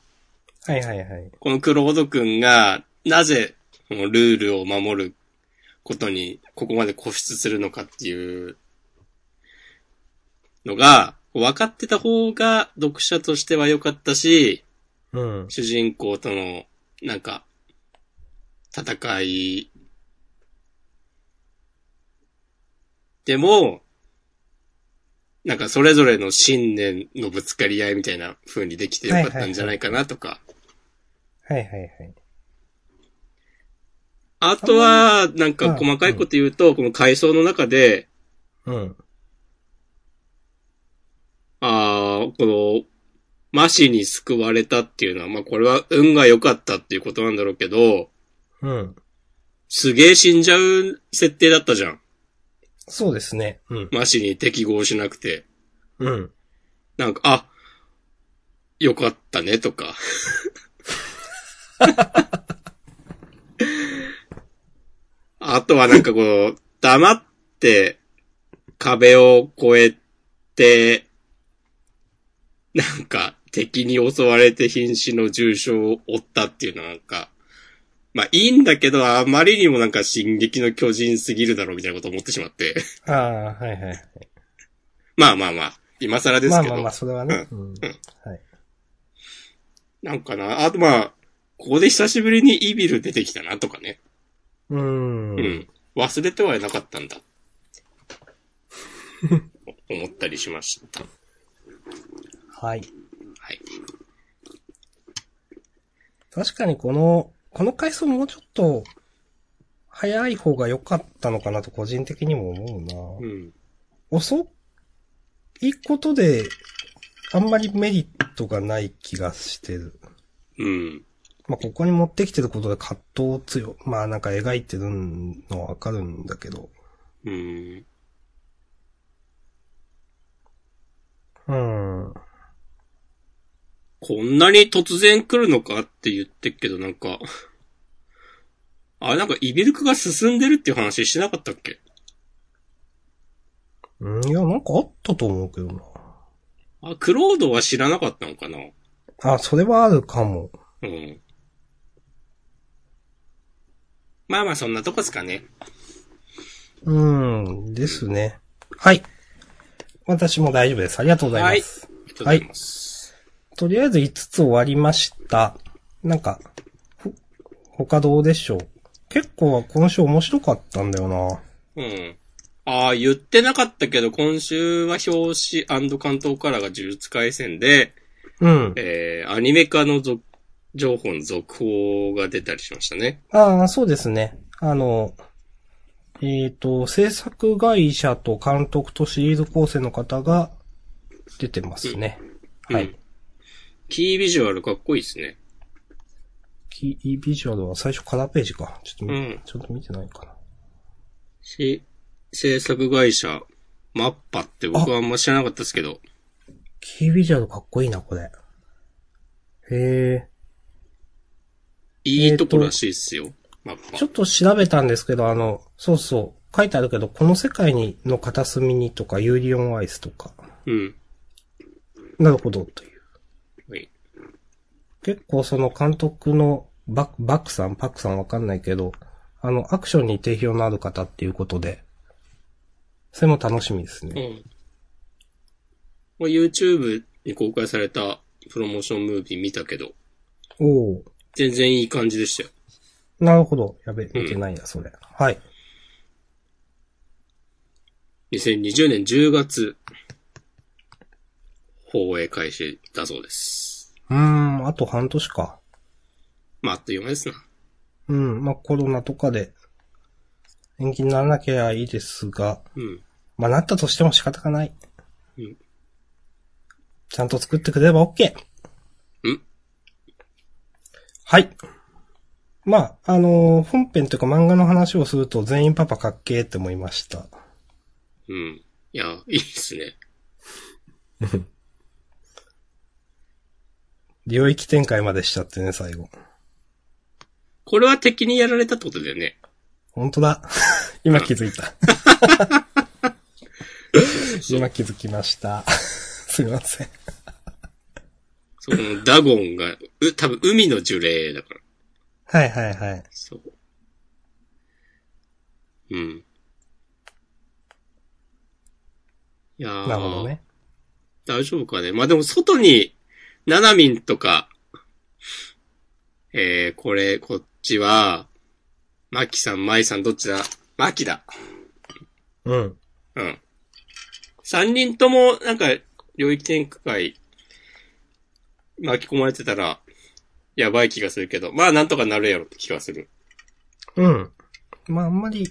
はいはいはい。このクロード君が、なぜ、このルールを守ることに、ここまで固執するのかっていうのが、分かってた方が読者としては良かったし、うん。主人公との、なんか、戦い、でも、なんかそれぞれの信念のぶつかり合いみたいな風にできてよかったんじゃないかなとか。はいはいはい。あとは、なんか細かいこと言うと、この階層の中で、うん。ああ、この、マシに救われたっていうのは、まあこれは運が良かったっていうことなんだろうけど、うん。すげえ死んじゃう設定だったじゃん。そうですね。うん。マシに適合しなくて。うん。なんか、あ、よかったねとか。あとはなんかこう、黙って壁を越えて、なんか敵に襲われて瀕死の重傷を負ったっていうのはなんか、まあいいんだけど、あまりにもなんか進撃の巨人すぎるだろうみたいなことを思ってしまって。ああ、はいはいはい。まあまあまあ、今更ですけど。まあまあまあ、それはね。うん。はい。なんかな。あとまあ、ここで久しぶりにイビル出てきたなとかね。うーん。うん。忘れてはいなかったんだ。思ったりしました。はい。はい。確かにこの、この回数もうちょっと、早い方が良かったのかなと個人的にも思うな。うん。遅いことで、あんまりメリットがない気がしてる。うん。まあ、ここに持ってきてることで葛藤を強、まあなんか描いてるのはわかるんだけど。うん。うん。こんなに突然来るのかって言ってっけど、なんか、あ、なんかイビルクが進んでるっていう話しなかったっけ？うん、いや、なんかあったと思うけどな。あ、クロードは知らなかったのかな？あ、それはあるかも。うん。まあまあそんなとこですかね。うん、ですね。はい。私も大丈夫です。ありがとうございます。ありがとうございます。とりあえず5つ終わりました。なんか、ほ他どうでしょう？結構今週面白かったんだよな。うん。ああ、言ってなかったけど、今週は表紙関東カラーが呪術回戦で、うん。えー、アニメ化の続情報の続報が出たりしましたね。ああ、そうですね。あの、えっ、と、制作会社と監督とシリーズ構成の方が出てますね。うんはい。キービジュアルかっこいいですね。キービジュアルは最初カラーページか。ちょっと見、うんちょっと見てないかな。し、制作会社マッパって僕はあんま知らなかったですけど。キービジュアルかっこいいな、これ。へえ。いいとこらしいっすよ。マッパちょ。っと調べたんですけど、あの、そうそう、書いてあるけど、この世界にの片隅にとか、ユーリオンアイスとか。うん。なるほど、という。はい。結構その監督のババックさん、パックさんわかんないけど、あの、アクションに定評のある方っていうことで、それも楽しみですね。うん。まあ YouTube に公開されたプロモーションムービー見たけど、おお全然いい感じでしたよ。なるほど。やべ、見てないや、それ。はい。2020年10月、放映開始だそうです。うーん、あと半年か。まあ、あっという間ですな。うん、まあ、コロナとかで、延期にならなきゃいいですが、うん。まあ、なったとしても仕方がない。うん。ちゃんと作ってくれれば OK。うん。はい。まあ、あのー本編というか漫画の話をすると全員パパかっけーって思いました。うん。いや、いいっすね。領域展開までしちゃってね、最後。これは敵にやられたってことだよね。本当だ。今気づいた。今気づきました。すいません。その、ダゴンが、う、多分海の呪霊だから。はいはいはい。そう。うん。いやーなるほどね。大丈夫かね。まあでも外に、ナナミンとか、えー、これ、こっちは、マキさん、マイさん、どっちだ？マキだ。うん。うん。三人とも、なんか、領域展開、巻き込まれてたら、やばい気がするけど、まあなんとかなるやろって気がする。うん。まああんまり、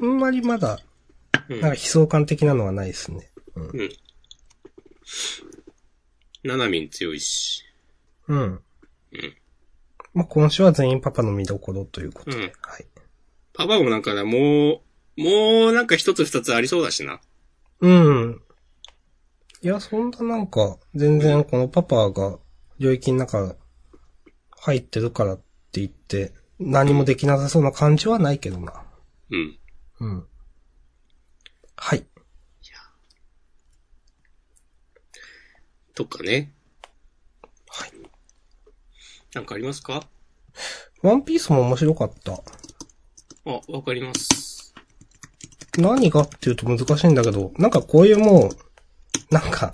あんまりまだ、うんなんか悲壮感的なのはないですね。うん。ナナミン強いし。うん。うん。まあ今週は全員パパの見どころということで。うんはい。パパもなんかね、もう、もうなんか一つ二つありそうだしな。うん。いや、そんななんか、全然このパパが領域の中入ってるからって言って、何もできなさそうな感じはないけどな。うん。うん。はい。とかね。はい。なんかありますか？ワンピースも面白かった。あ、わかります。何がっていうと難しいんだけど、なんかこういうもう、なんか、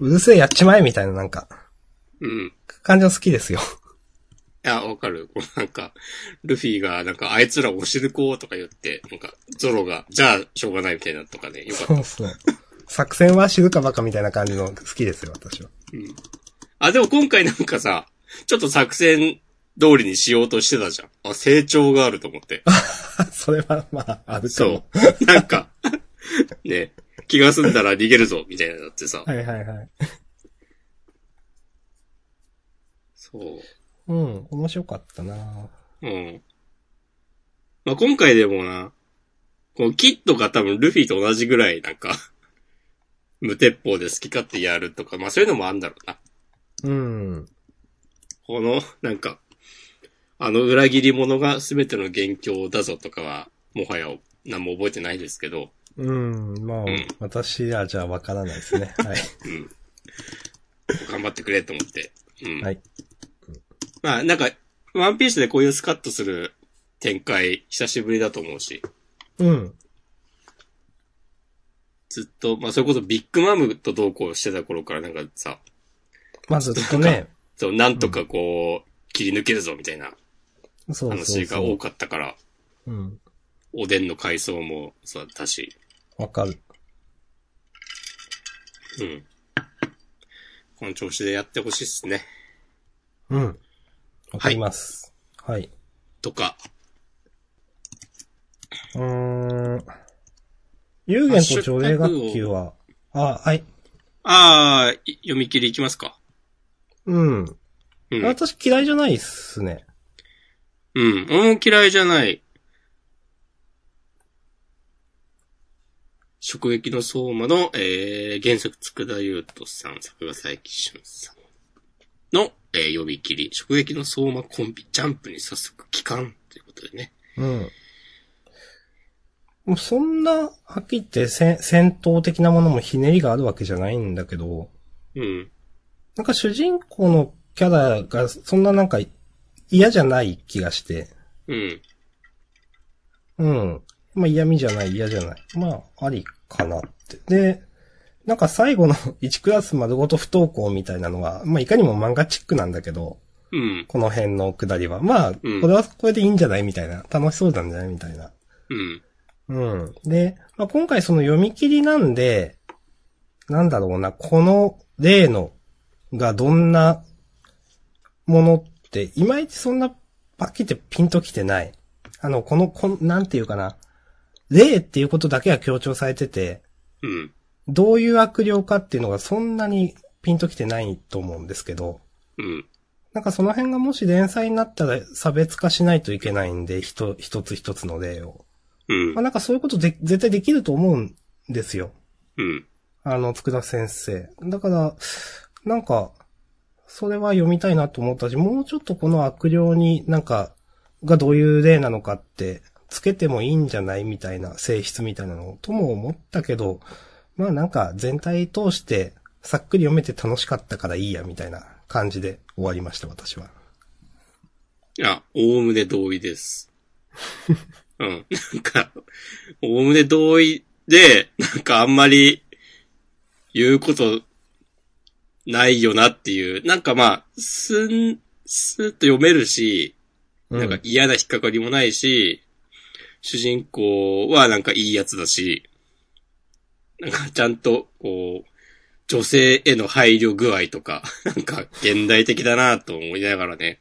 うるせえやっちまえみたいななんか、うん。感じは好きですよ。いや、わかる。こうなんか、ルフィが、なんか、あいつらをしるこうとか言って、なんか、ゾロが、じゃあ、しょうがないみたいなのとかね、よかった。そうそう。作戦は知るかばかみたいな感じの好きですよ、私は。うん。あ、でも今回なんかさ、ちょっと作戦通りにしようとしてたじゃん。あ、成長があると思って。それはまあ、あるかそも。う。なんか、ね、気が済んだら逃げるぞ、みたいなのってさ。はいはいはい。そう。うん、面白かったなうん。まあ、今回でもな、このキッドが多分ルフィと同じぐらいなんか、無鉄砲で好き勝手やるとか、まあそういうのもあんだろうな。うん。この、なんか、あの裏切り者が全ての元凶だぞとかは、もはや何も覚えてないですけど、うん、まあ、ん私はじゃあわからないですね。はい。うん。頑張ってくれと思って。うん。はい。まあなんか、ワンピースでこういうスカッとする展開、久しぶりだと思うし、うん。ずっと、まあそれこそビッグマムと同行してた頃からなんかさ、まあずっとね、そう、なんとかこう、切り抜けるぞみたいなそうそう話が多そう。かったから、うん。おでんの階層もそうだったし、わかる。うん。この調子でやってほしいっすね。うん。わかります。はい。とか、うーん。有限と除霊学級は、あ、はい。あー、い読み切りいきますか。うん。うん。私嫌いじゃないっすね。うん。俺も嫌いじゃない。直撃の相馬の、えー、原作佃優斗さん、作画佐伯俊さんの、えー、呼び切り、直撃の相馬コンビ、ジャンプに早速帰還ということでね。うん。もうそんな、はっきり言って戦戦闘的なものもひねりがあるわけじゃないんだけど、うん。なんか主人公のキャラがそんななんか嫌じゃない気がして、うん。うん。まあ嫌味じゃない嫌じゃない。まあありかなって。で、なんか最後の1クラス丸ごと不登校みたいなのは、まあいかにも漫画チックなんだけど、うん。この辺のくだりは。まあ、うんこれはこれでいいんじゃないみたいな。楽しそうなんじゃないみたいな。うん。うん。で、まあ、今回その読み切りなんで、なんだろうな、この例のがどんなものって、いまいちそんなパッキってピンときてない。あの、この、こん、なんていうかな。例っていうことだけは強調されてて、うん。どういう悪霊かっていうのがそんなにピンときてないと思うんですけど、うん。なんかその辺がもし連載になったら差別化しないといけないんで、一一つ一つの例を。うんまあ、。なんかそういうことで絶対できると思うんですよ。うん。あの、つくだ先生。だから、なんか、それは読みたいなと思ったし、もうちょっとこの悪霊になんか、がどういう例なのかって、つけてもいいんじゃないみたいな性質みたいなのとも思ったけど、まあなんか全体通して、さっくり読めて楽しかったからいいやみたいな感じで終わりました、私は。いや、おおむね同意です。うん。なんか、おおむね同意で、なんかあんまり言うことないよなっていう、なんかまあ、すん、すーっと読めるし、うんなんか嫌な引っかかりもないし、主人公はなんかいいやつだし、なんかちゃんと、こう、女性への配慮具合とか、なんか現代的だなと思いながらね。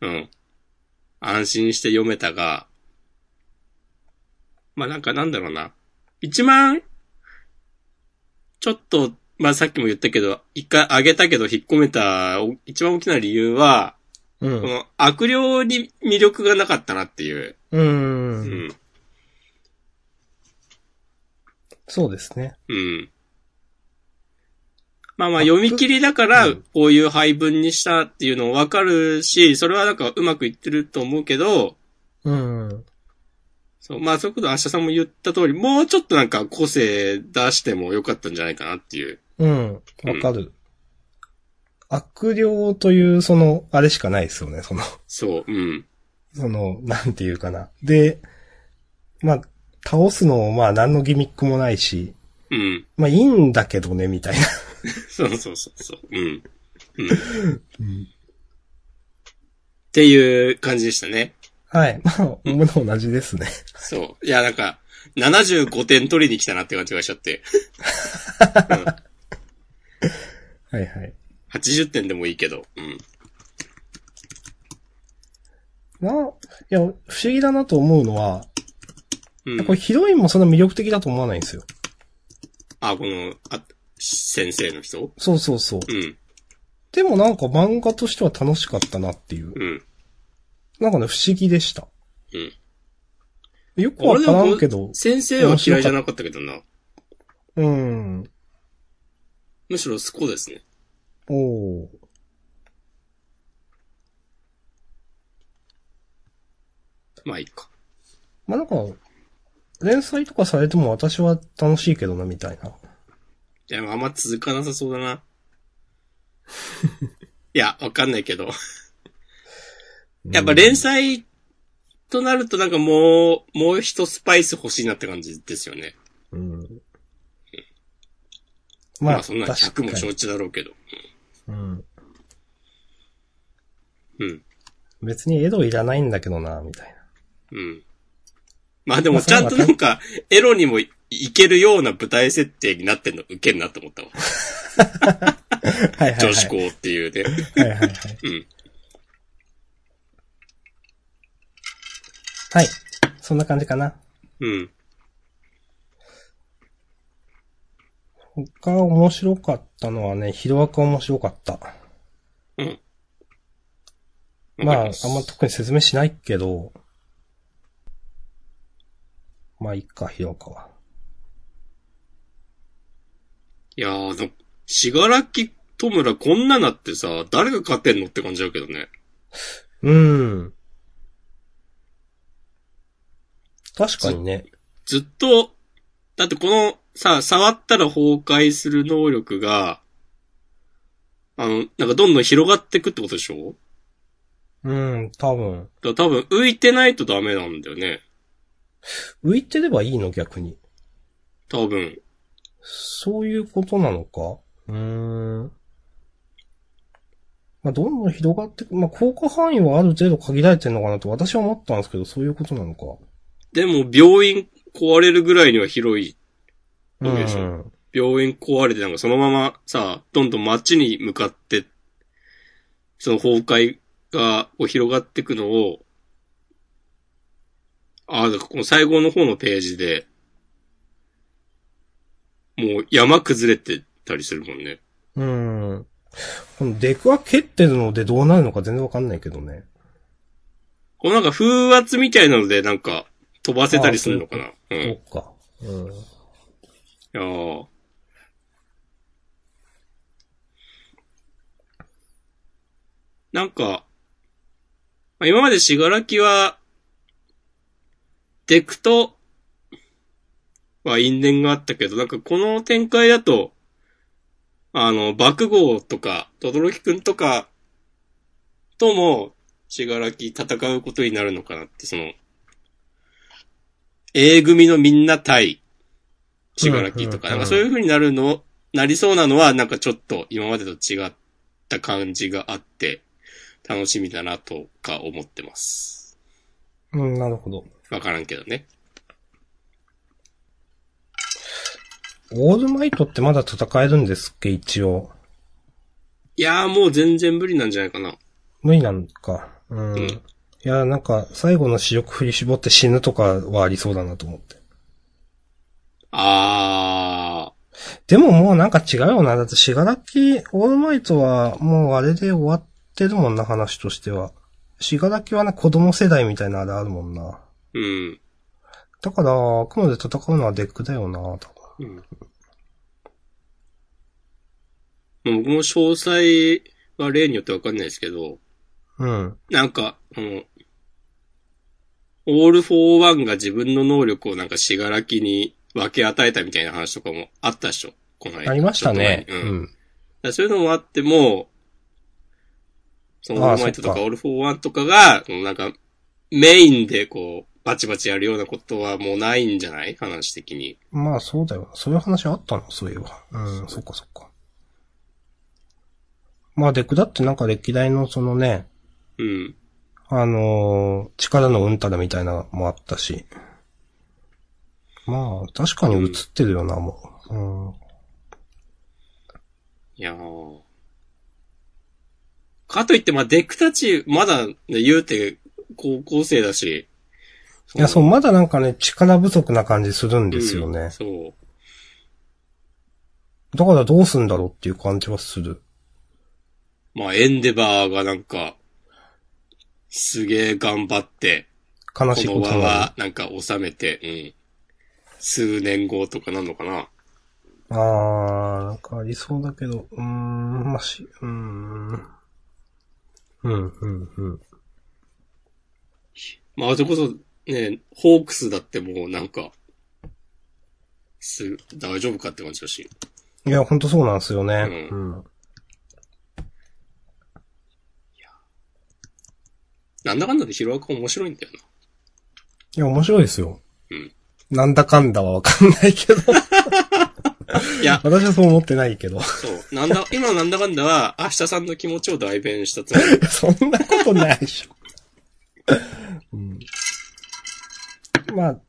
うん。安心して読めたが、まあなんかなんだろうな。一番、ちょっと、まあさっきも言ったけど、一回上げたけど引っ込めたお一番大きな理由は、うん。この悪霊に魅力がなかったなっていう。う。うんん。そうですね。うん。まあまあ読み切りだから、うんこういう配分にしたっていうのわかるし、それはなんかうまくいってると思うけど、うん。そう、まあそういうこと明日さんも言った通り、もうちょっとなんか個性出してもよかったんじゃないかなっていう。うん。わかる。悪霊という、その、あれしかないですよね、その、そう、うん。その、なんていうかな。で、まあ、倒すのもまあ何のギミックもないし、うん。まあいいんだけどね、みたいな。そうそうそうそう。うん。うん。っていう感じでしたね。はい。まあ、もの同じですね。そう。いや、なんか、75点取りに来たなって感じがしちゃって。は いはい。80点でもいいけど。うん。な、いや、不思議だなと思うのは、うんこれヒロインもそんな魅力的だと思わないんですよ。あ、この、あ、先生の人？そうそうそう。うん。でもなんか漫画としては楽しかったなっていう。うん。なんかね、不思議でした。うん。よくわからんけど。先生は嫌いじゃなかったけどな。うん。むしろ好こですね。おー。まあいいか。まあ、なんか、連載とかされても私は楽しいけどな、みたいな。いや、あんま続かなさそうだな。いや、わかんないけど。やっぱ連載となるとなんかもう、もう一スパイス欲しいなって感じですよね。うん。まあ、まあ、そんな100確かにも承知だろうけど。うん。うん。別にエロいらないんだけどな、みたいな。うん。まあでまあもちゃんとなんか、エロにもいいけるような舞台設定になってんのウケんなって思ったわ。はいはい、はい。女子校っていうね。はいはいはい。うん。はい。そんな感じかな。うん。他面白かったのはね、ヒロアカ面白かった。うん。まあ、あんま特に説明しないけど、まあ、いっか、ヒロアカは。いやー、でもしがらきとむらこんななってさ、誰が勝ってんのって感じだけどね。うん。確かにね。ずっと、だってこのさ、触ったら崩壊する能力が、あの、なんかどんどん広がってくってことでしょ？うん、多分。だ多分浮いてないとダメなんだよね。浮いてればいいの逆に。多分。そういうことなのか？うーん。まあ、どんどん広がってく、まあ、効果範囲はある程度限られてるのかなと私は思ったんですけど、そういうことなのか。でも病院壊れるぐらいには広い。うそうでしょん。病院壊れてなんかそのままさ、どんどん街に向かって、その崩壊がこう広がっていくのを、ああ、だからこの最後の方のページで、もう山崩れてたりするもんね。うん。このデクは蹴ってるのでどうなるのか全然わかんないけどね。このなんか風圧みたいなのでなんか飛ばせたりするのかな？う。そいっか。うん。やーなんか、まあ今までしがらきは、デクと、は因縁があったけど、なんかこの展開だと、あの、爆豪とか、とどろきくんとか、とも、しがらき戦うことになるのかなって、その、A 組のみんな対、しがらきとか、なんかそういう風になるの、なりそうなのは、なんかちょっと今までと違った感じがあって、楽しみだなとか思ってます。うん、なるほど。わからんけどね。オールマイトってまだ戦えるんですっけ、一応。いやーもう全然無理なんじゃないかな。無理なんか。うん。うんいや、なんか、最後の死力振り絞って死ぬとかはありそうだなと思って。あでももうなんか違うよな。だって、死柄木、オールマイトは、もうあれで終わってるもんな、話としては。死柄木はね、子供世代みたいなあれあるもんな。ー、うん。だから、あくまで戦うのはデクだよな、と。うん。まあ僕も詳細は例によってわかんないですけど、うん。なんか、あの、オールフォーワンが自分の能力をなんかしがらきに分け与えたみたいな話とかもあったでしょ？この間。ありましたね。うん。うん。らそういうのもあっても、そのオールマイトとかかオールフォーワンとかが、なんか、メインでこう、バチバチやるようなことはもうないんじゃない？話的に。まあそうだよ。そういう話あったの？そういえば。うん、そっかそっか。まあデクだってなんか歴代のそのね、うん。あのー力のうんたらみたいなのもあったし。まあ、確かに移ってるよな、もう。うん。いやー。かといって、まあ、デクたち、まだ、ね、言うて、高校生だし。いや、そう、まだなんかね、力不足な感じするんですようんね。そう。だからどうすんだろうっていう感じはする。まあ、エンデバーがなんか、すげえ頑張って、こ悲しいこの輪は、なんか収めて、うん。数年後とかなんのかな。る。あー、なんかありそうだけど、うーん、まあし、うーん。うん、うん、うん。まあ、それこそ、ね、ホークスだってもうなんか、す、大丈夫かって感じだし。いや、ほんとそうなんですよね。ううん。なんだかんだでヒロアカ面白いんだよな。いや、面白いですよ。うん。なんだかんだはわかんないけど。いや、私はそう思ってないけど。そう。なんだ、今のなんだかんだは、明日さんの気持ちを代弁したつもり。そんなことないでしょ。うん、まあ、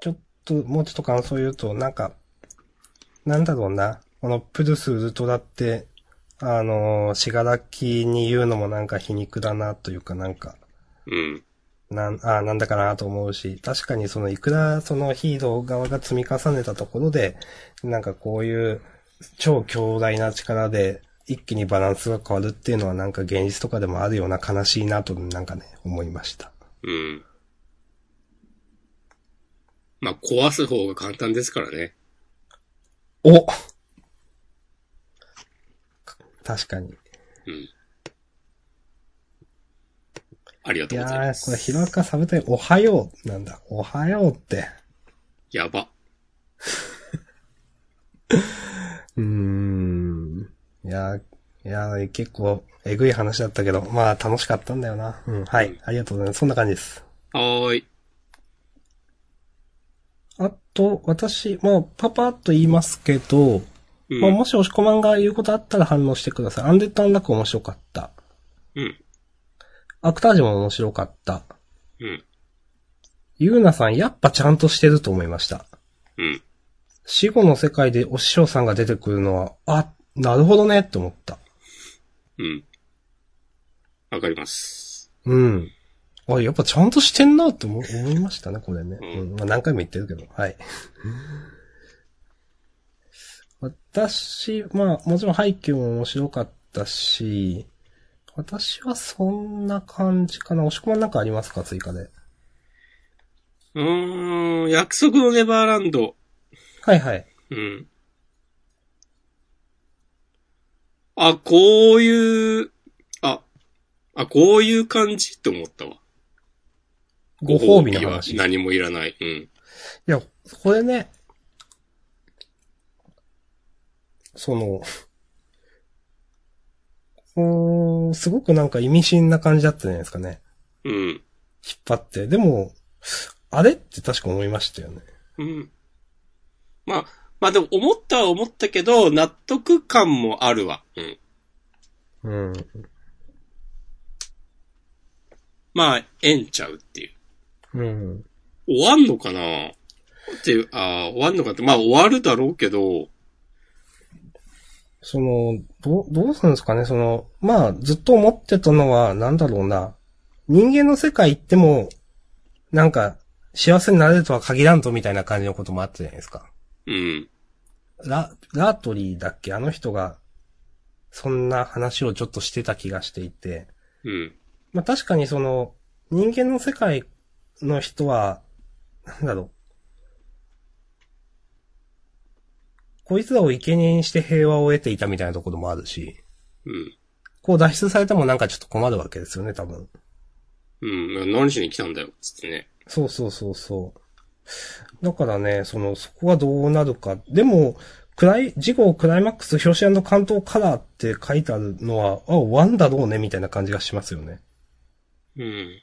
ちょっと、もうちょっと感想言うと、なんか、なんだろうな。このプルスウルトラって、あのー、しがらきに言うのもなんか皮肉だなというかなんか、うん。なん、ああ、なんだかなと思うし、確かにそのいくらそのヒーロー側が積み重ねたところで、なんかこういう超強大な力で一気にバランスが変わるっていうのはなんか現実とかでもあるような悲しいなとなんかね、思いました。うん。まあ、壊す方が簡単ですからね。お確かに。うん。ありがいとうございます。これ、ヒロアカサブタイおはよう、なんだ。おはようって。やば。うーん。いやー、いやー、結構、えぐい話だったけど、まあ、楽しかったんだよな。うん、はい。ありがとうございます。そんな感じです。はーい。あと、私、もう、パパッと言いますけど、うん。まあ、もし押し込まんが言うことあったら反応してください。アンデッドアンラック面白かった。うん。アクタージュも面白かった。うん。ユーナさん、やっぱちゃんとしてると思いました。うん。死後の世界でお師匠さんが出てくるのは、あ、なるほどねって思った。うん。わかります。うん。あ、やっぱちゃんとしてんなって思思いましたね、これね。ううんん。まあ何回も言ってるけど、はい。私、まあ、もちろん背景も面白かったし、私はそんな感じかな。押し込まんなんかありますか追加で？うーん、約束のネバーランド。はいはい。うん。あ、こういう、あ、あ、こういう感じって思ったわ。ご褒美の話。何もいらない。うん。や、これね、その、うーん、すごくなんか意味深な感じだったじゃないですかね。うん。引っ張って。でも、あれって確か思いましたよね。うん。まあ、まあでも思ったは思ったけど、納得感もあるわ。うん。うん。まあ、えんちゃうっていう。うん。終わんのかなっていう、ああ、終わんのかって、まあ終わるだろうけど、その、どう、どうするんですかね？その、まあ、ずっと思ってたのは、なんだろうな。人間の世界行っても、なんか、幸せになれるとは限らんとみたいな感じのこともあったじゃないですか。うん。ラ、ラートリーだっけ？あの人が、そんな話をちょっとしてた気がしていて。うん。まあ確かにその、人間の世界の人は、なんだろう。こいつらを生贄にして平和を得ていたみたいなところもあるし、うん。こう脱出されてもなんかちょっと困るわけですよね、多分。うん。何しに来たんだよ、つってね。そうそうそうそう。だからね、その、そこがどうなるか。でも、クライ、事故クライマックス表紙関東カラーって書いてあるのは、あ、ワンだろうね、みたいな感じがしますよね。うん。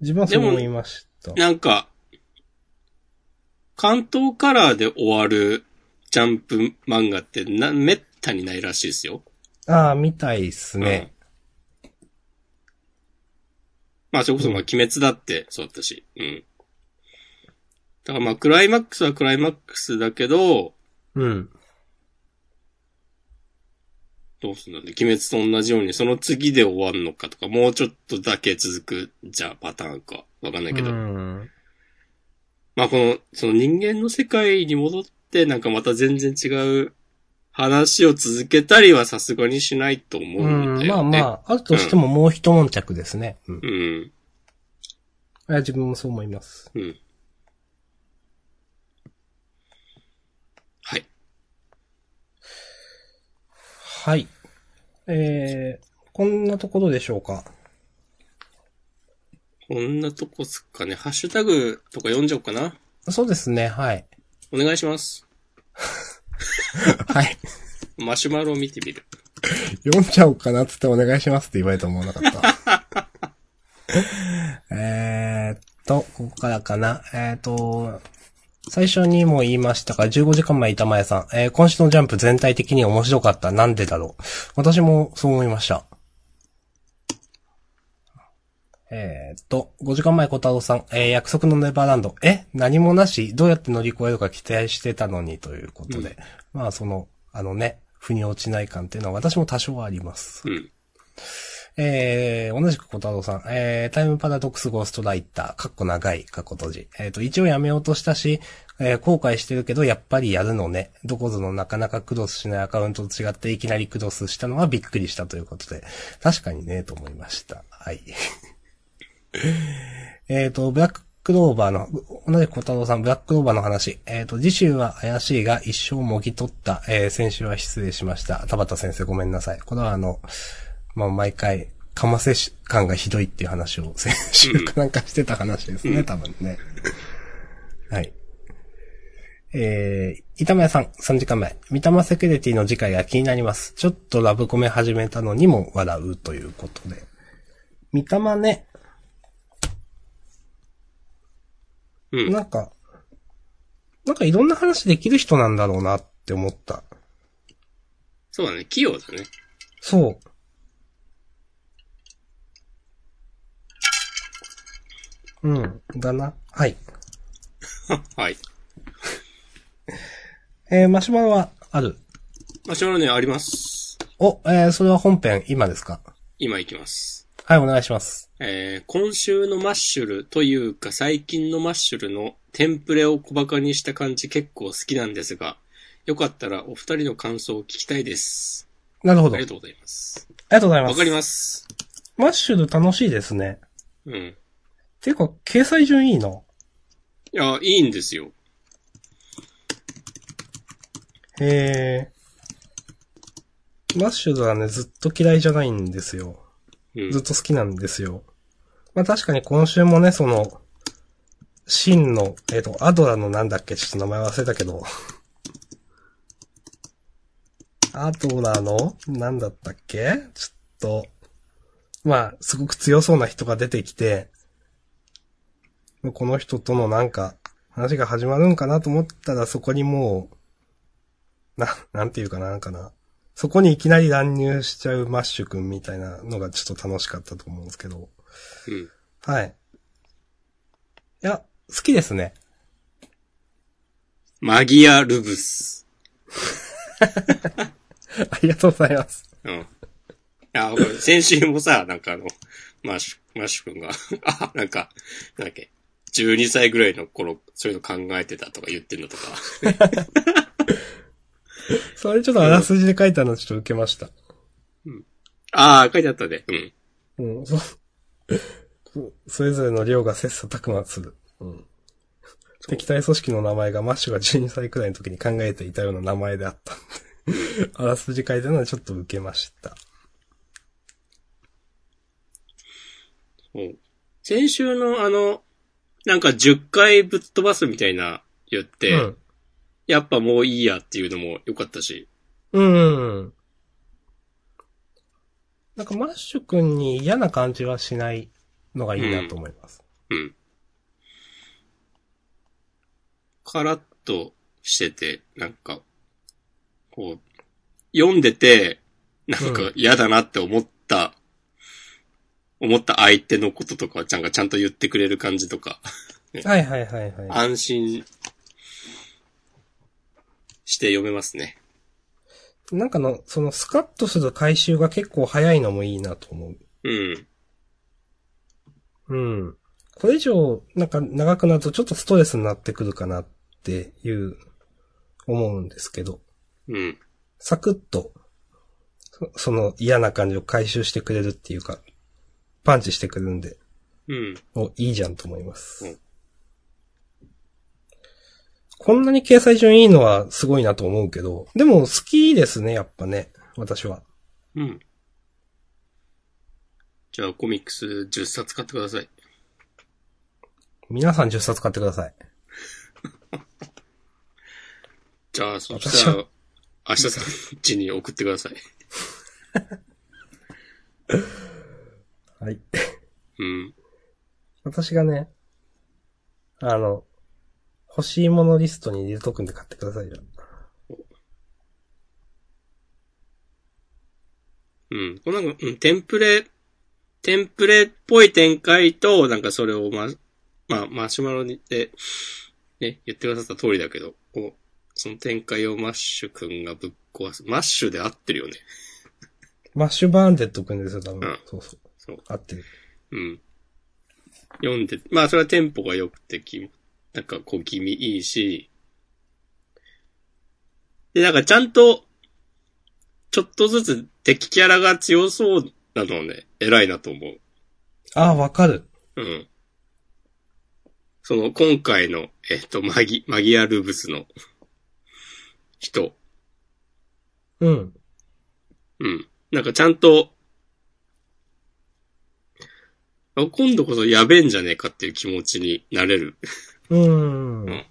自分はそう思いました。なんか、関東カラーで終わるジャンプ漫画ってな、めったにないらしいですよ。ああ、みたいっすね。まあ、それこそまあ、鬼滅だってそうだったし。うん。だからまあ、クライマックスはクライマックスだけど、うん。どうすんだね。鬼滅と同じように、その次で終わるのかとか、もうちょっとだけ続く、じゃあパターンか。わかんないけど。うん。まあ、この、その人間の世界に戻って、なんかまた全然違う話を続けたりはさすがにしないと思ううんだん、まあ。まあ、あるとしてももう一悶着ですね。うん。いうん。や自分もそう思います。うん。はい。はい。えー、こんなところでしょうか。こんなとこっすかね。ハッシュタグとか読んじゃおうかな。そうですね、はい。お願いします。はい。マシュマロを見てみる。読んじゃおうかなっつってお願いしますって言われたと思わなかった。えーっと、ここからかな。えーっと、最初にも言いましたが、15時間前板前さん。えー今週のジャンプ全体的に面白かった。なんでだろう。私もそう思いました。えーっと、5時間前小太郎さん。えー約束のネバーランド。え？何もなし？どうやって乗り越えるか期待してたのにということで。まあ、その、あのね、腑に落ちない感っていうのは私も多少あります。うん。えー、同じく小太郎さん、えー、タイムパラドックスゴーストライター、かっこ長い、かっこ閉じ。えっ、と、一応やめようとしたし、えー後悔してるけど、やっぱりやるのね。どこぞのなかなかクロスしないアカウントと違っていきなりクロスしたのはびっくりしたということで、確かにね、と思いました。はい。えっと、ブラッククローバーの、同じく小太郎さん、ブラッククローバーの話。えっ、と、次週は怪しいが一生もぎ取った。えー先週は失礼しました。田畑先生ごめんなさい。これはあの、まあ、毎回、かませし感がひどいっていう話を先週かなんかしてた話ですね、多分ね。はい。えー、板前さん、3時間前。三玉セキュリティの次回が気になります。ちょっとラブコメ始めたのにも笑うということで。三玉ね、うん。なんか、なんかいろんな話できる人なんだろうなって思った。そうだね。器用だね。そう。うん、だな。はい。はい。えー、マシュマロはある？マシュマロね、あります。お、えー、それは本編、今ですか？今行きます。はい、お願いします。えー、今週のマッシュルというか最近のマッシュルのテンプレを小馬鹿にした感じ結構好きなんですが、よかったらお二人の感想を聞きたいです。なるほど。ありありがとうございます。がとうございます。わかります。マッシュル楽しいですね。うん。ていうか、掲載順いいな。いや、いいんですよ。へー。マッシュルはね、ずっと嫌いじゃないんですよ。ずっ。と好きなんですよ。まあ確かに今週もね、その、真の、えっ、と、アドラのなんだっけ、ちょっと名前忘れたけど。アドラの、なんだったっけ？ちょっと、まあ、すごく強そうな人が出てきて、この人とのなんか、話が始まるんかなと思ったら、そこにもう、な、なんていうかな、なんかな。そこにいきなり乱入しちゃうマッシュ君みたいなのがちょっと楽しかったと思うんですけど。うん。はい。いや、好きですね。マギア・ルブス。ありがとうございます。うん。いや、先週もさ、なんかあの、マッシュ、マッシュ君が、あ、なんか、なんだっけ、12歳ぐらいの頃、そういうの考えてたとか言ってんのとか。それちょっとあらすじで書いたのちょっと受けました。ああ、書いてあったね。うん。うん、そ、そそれぞれの量が切磋琢磨する。うん。敵対組織の名前がマッシュが12歳くらいの時に考えていたような名前であった。あらすじ書いてるのはちょっと受けました。そう先週のあの、なんか10回ぶっ飛ばすみたいな言って、うん。やっぱもういいやっていうのも良かったし。うん。なんかマッシュ君に嫌な感じはしないのがいいなと思います。うん。カラッとしてて、なんか、こう、読んでて、なんか嫌だなって思った、思った相手のこととかちゃんがちゃんと言ってくれる感じとか、はいはいはいはい。安心して読めますね。なんかの、そのスカッとする回収が結構早いのもいいなと思う。うん。うん。これ以上、なんか長くなるとちょっとストレスになってくるかなっていう、思うんですけど、うん。サクッと、そその嫌な感じを回収してくれるっていうか、パンチしてくれるんで、うん。お、いいじゃんと思います。うんこんなに掲載順いいのはすごいなと思うけど、でも好きですね、やっぱね、私は。うん。じゃあコミックス10冊買ってください。皆さん10冊買ってください。じゃあ、そ私したら、明日さん家に送ってください。はい。うん。私がね、あの、欲しいものリストに入れとくんで買ってくださいよ。うん。このなんか、うん、テンプレ、テンプレっぽい展開と、なんかそれをま、まあ、マシュマロにで、ね、言ってくださった通りだけど、こう、その展開をマッシュ君がぶっ壊す。マッシュで合ってるよね。マッシュバーンデッドくんですよ、多分。うんそうそう。そう。合ってる。うん。読んで、まあそれはテンポが良くてき、なんか小気味いいし、で、なんかちゃんと、ちょっとずつ敵キャラが強そうなのね、偉いなと思う。ああ、わかる。うん。その今回の、えっ、と、マギ、マギアルブスの人。うん。うん。なんかちゃんと、あ今度こそやべえんじゃねえかっていう気持ちになれる。うーん。うん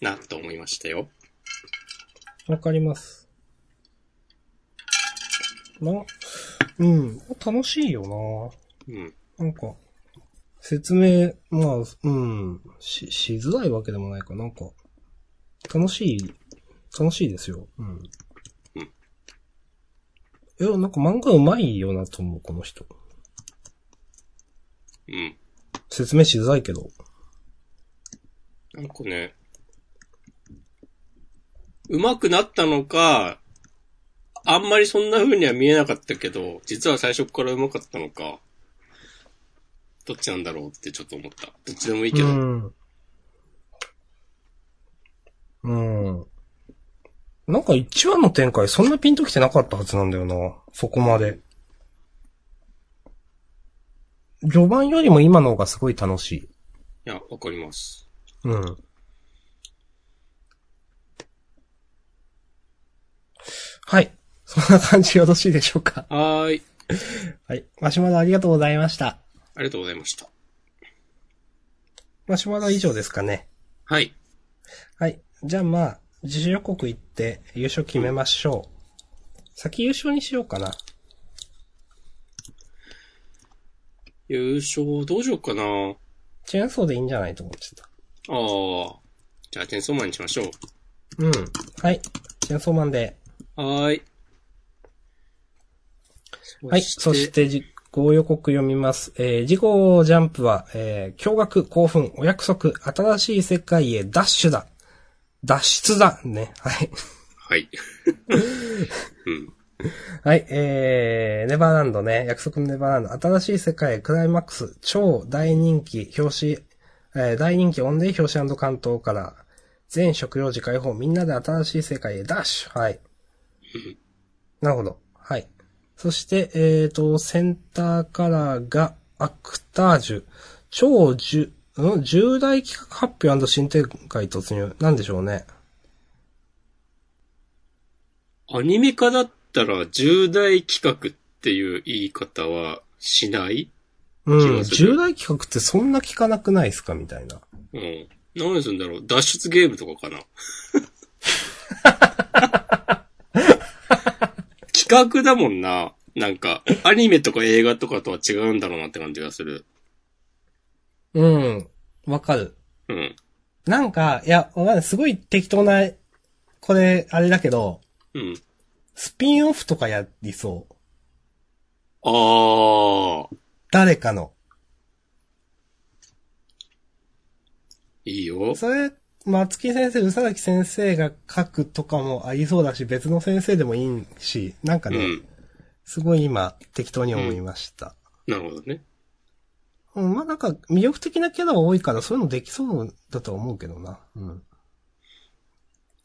な、と思いましたよ。わかります。な、うん。楽しいようん。ななんか、説明、まあ、うん、し、しづらいわけでもないか。なんか、楽しい、楽しいですよ。うん。うんいや、なんか漫画うまいよなと思う、この人。うん。説明しづらいけど。なんかね、上手くなったのか、あんまりそんな風には見えなかったけど、実は最初から上手かったのか、どっちなんだろうってちょっと思った。どっちでもいいけど。うん。うん。なんか1話の展開そんなピンときてなかったはずなんだよな。そこまで。序盤よりも今の方がすごい楽しい。いや、わかります。うん。はい。そんな感じよろしいでしょうか？はーい。はい。マシュマロありがとうございました。ありがとうございました。マシュマロは以上ですかね。はい。はい。じゃあまあ、自主予告行って優勝決めましょう。先優勝にしようかな。優勝どうしようかなあチェーンソーでいいんじゃないと思ってた。あ。じゃあ、チェンソーマンにしましょう。うん。はい。チェーンソーマンで。はーい。はい。そして、実行予告読みます。えー、事故ジャンプは、えー、驚愕、興奮、お約束、新しい世界へダッシュだ。脱出だ。ね。はい。はい。うん。はい。えー、ネバーランドね。約束のネバーランド。新しい世界クライマックス。超大人気、表紙、えー、大人気オンデー表紙関東から、全食用時解放。みんなで新しい世界へダッシュ。はい。なるほど。はい。そして、えっ、と、センターカラーが、アクタージュ。超重、うん？重大企画発表新展開突入。なんでしょうね。アニメ化だったら重大企画っていう言い方はしない？うん。重大企画ってそんな聞かなくないですか？みたいな。うん。何するんだろう？脱出ゲームとかかな？企画だもんな。なんか、アニメとか映画とかとは違うんだろうなって感じがする。うん。わかる。うん。なんか、いや。すごい適当な、これ、あれだけど、うん。スピンオフとかやりそう。あー。誰かの。いいよ。それ、松木先生、宇佐崎先生が書くとかもありそうだし、別の先生でもいいし、なんかね、うん。すごい今、適当に思いました。なるほどね。うん、まあなんか、魅力的なキャラが多いから、そういうのできそうだとは思うけどな。うん。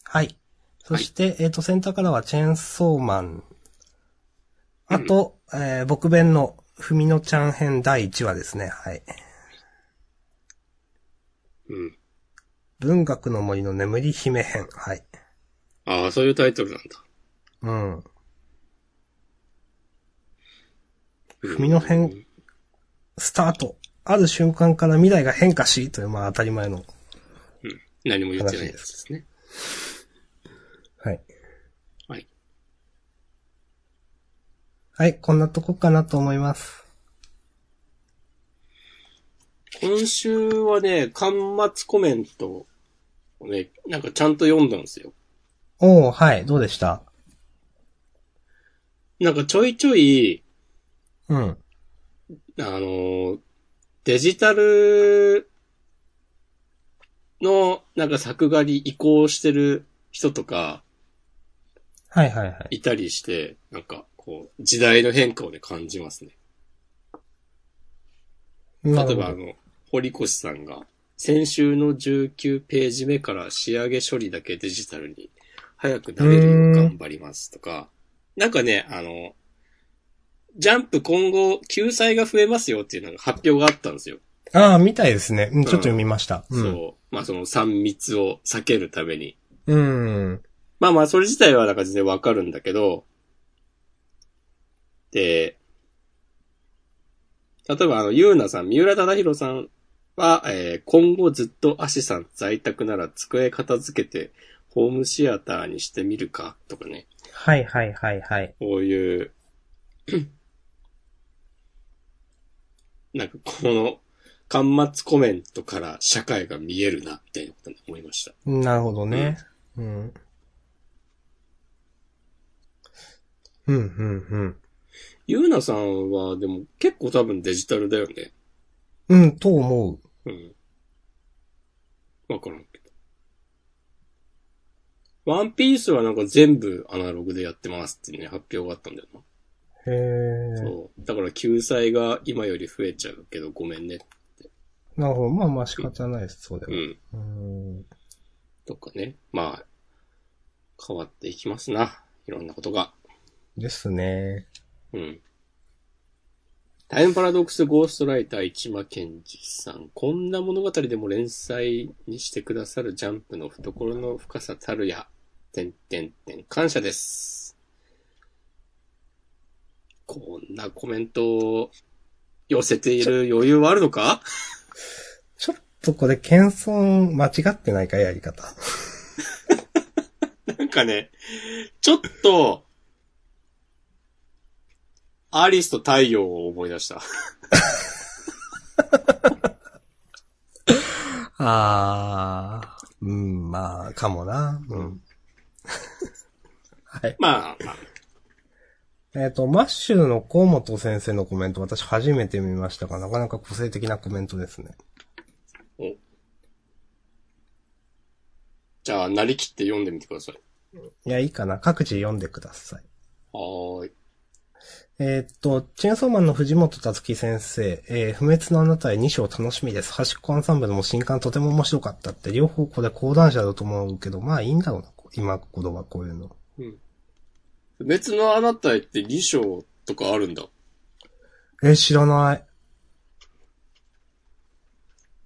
はい。そして、えっ、と、センターからはチェーンソーマン。あと、えー、僕弁の、ふみのちゃん編第1話ですね。はい。うん。文学の森の眠り姫編。はい。ああ、そういうタイトルなんだ。うん。うん文の編スタート。ある瞬間から未来が変化し、という、まあ当たり前の。うん。何も言ってないやつですね。はい。はい。はい、こんなとこかなと思います。今週はね、端末コメントをね、なんかちゃんと読んだんですよ。おー、はい、どうでした？なんかちょいちょい、うん。あの、デジタルのなんか作画に移行してる人とかはいはいはい。いたりして、なんかこう、時代の変化をね、感じますね。例えばあの、堀越さんが、先週の19ページ目から仕上げ処理だけデジタルに早くなれるよう頑張りますとか、なんかね、あの、ジャンプ今後、救済が増えますよっていうのが発表があったんですよ。ああ、みたいですね。うん、ちょっと読みました。うん。そう。まあその3密を避けるために。うん。まあまあ、それ自体はなんか全然わかるんだけど、で、例えばあの、ゆうなさん、三浦忠宏さんは、えー今後ずっとアシさん在宅なら机片付けて、ホームシアターにしてみるか、とかね。はいはいはいはい。こういう、なんかこの、端末コメントから社会が見えるな、みたいなことに思いました。なるほどね。うん。うん、うん、うん。ゆうなさんは、でも結構多分デジタルだよね。うん、と思う。うん。わからんけど。ワンピースはなんか全部アナログでやってますってね、発表があったんだよな。へえ。そう。だから救済が今より増えちゃうけどごめんね。なるほど。まあまあ仕方ないです、そうでも。うん。うん。とかね。まあ、変わっていきますな。いろんなことが。ですね。うん。タイムパラドックスゴーストライター市間健二さん。こんな物語でも連載にしてくださるジャンプの懐の深さたるや。てんてんてん。感謝です。こんなコメントを寄せている余裕はあるのか？ちょっとこれ、謙遜間違ってないか、やり方。なんかね、ちょっと、アリスと太陽を思い出した。ああ、うん、まあ、かもな。うん。はい。まあ、まあ、えっ、と、マッシュの河本先生のコメント、私初めて見ましたが、なかなか個性的なコメントですね。じゃあ、なりきって読んでみてください。いや、いいかな。各自読んでください。はーい。えっ、と、チェーンソーマンの藤本達樹先生、えー不滅のあなたへ2章楽しみです。端っこアンサンブルも新刊とても面白かったって、両方これ講談社だと思うけど、まあいいんだろうな。今頃はこういうの。別のあなたへって2章とかあるんだ。え、知らない。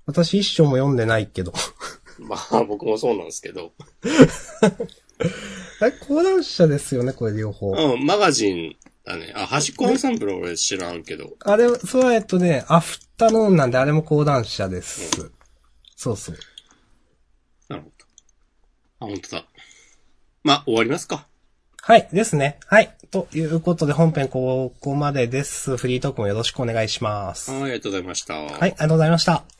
私一章も読んでないけど。まあ、僕もそうなんですけど。え、講談社ですよね、これ両方。うん、マガジンだね。あ、端っこアンサンブルは俺知らんけど。あれ、それはえっとね、アフタヌーンなんであれも講談社です。そうそう。なるほど。あ、本当だ。まあ、終わりますか。はい、ですね。はい。ということで本編ここまでです。フリートークもよろしくお願いします。はい、ありがとうございました。はい、ありがとうございました。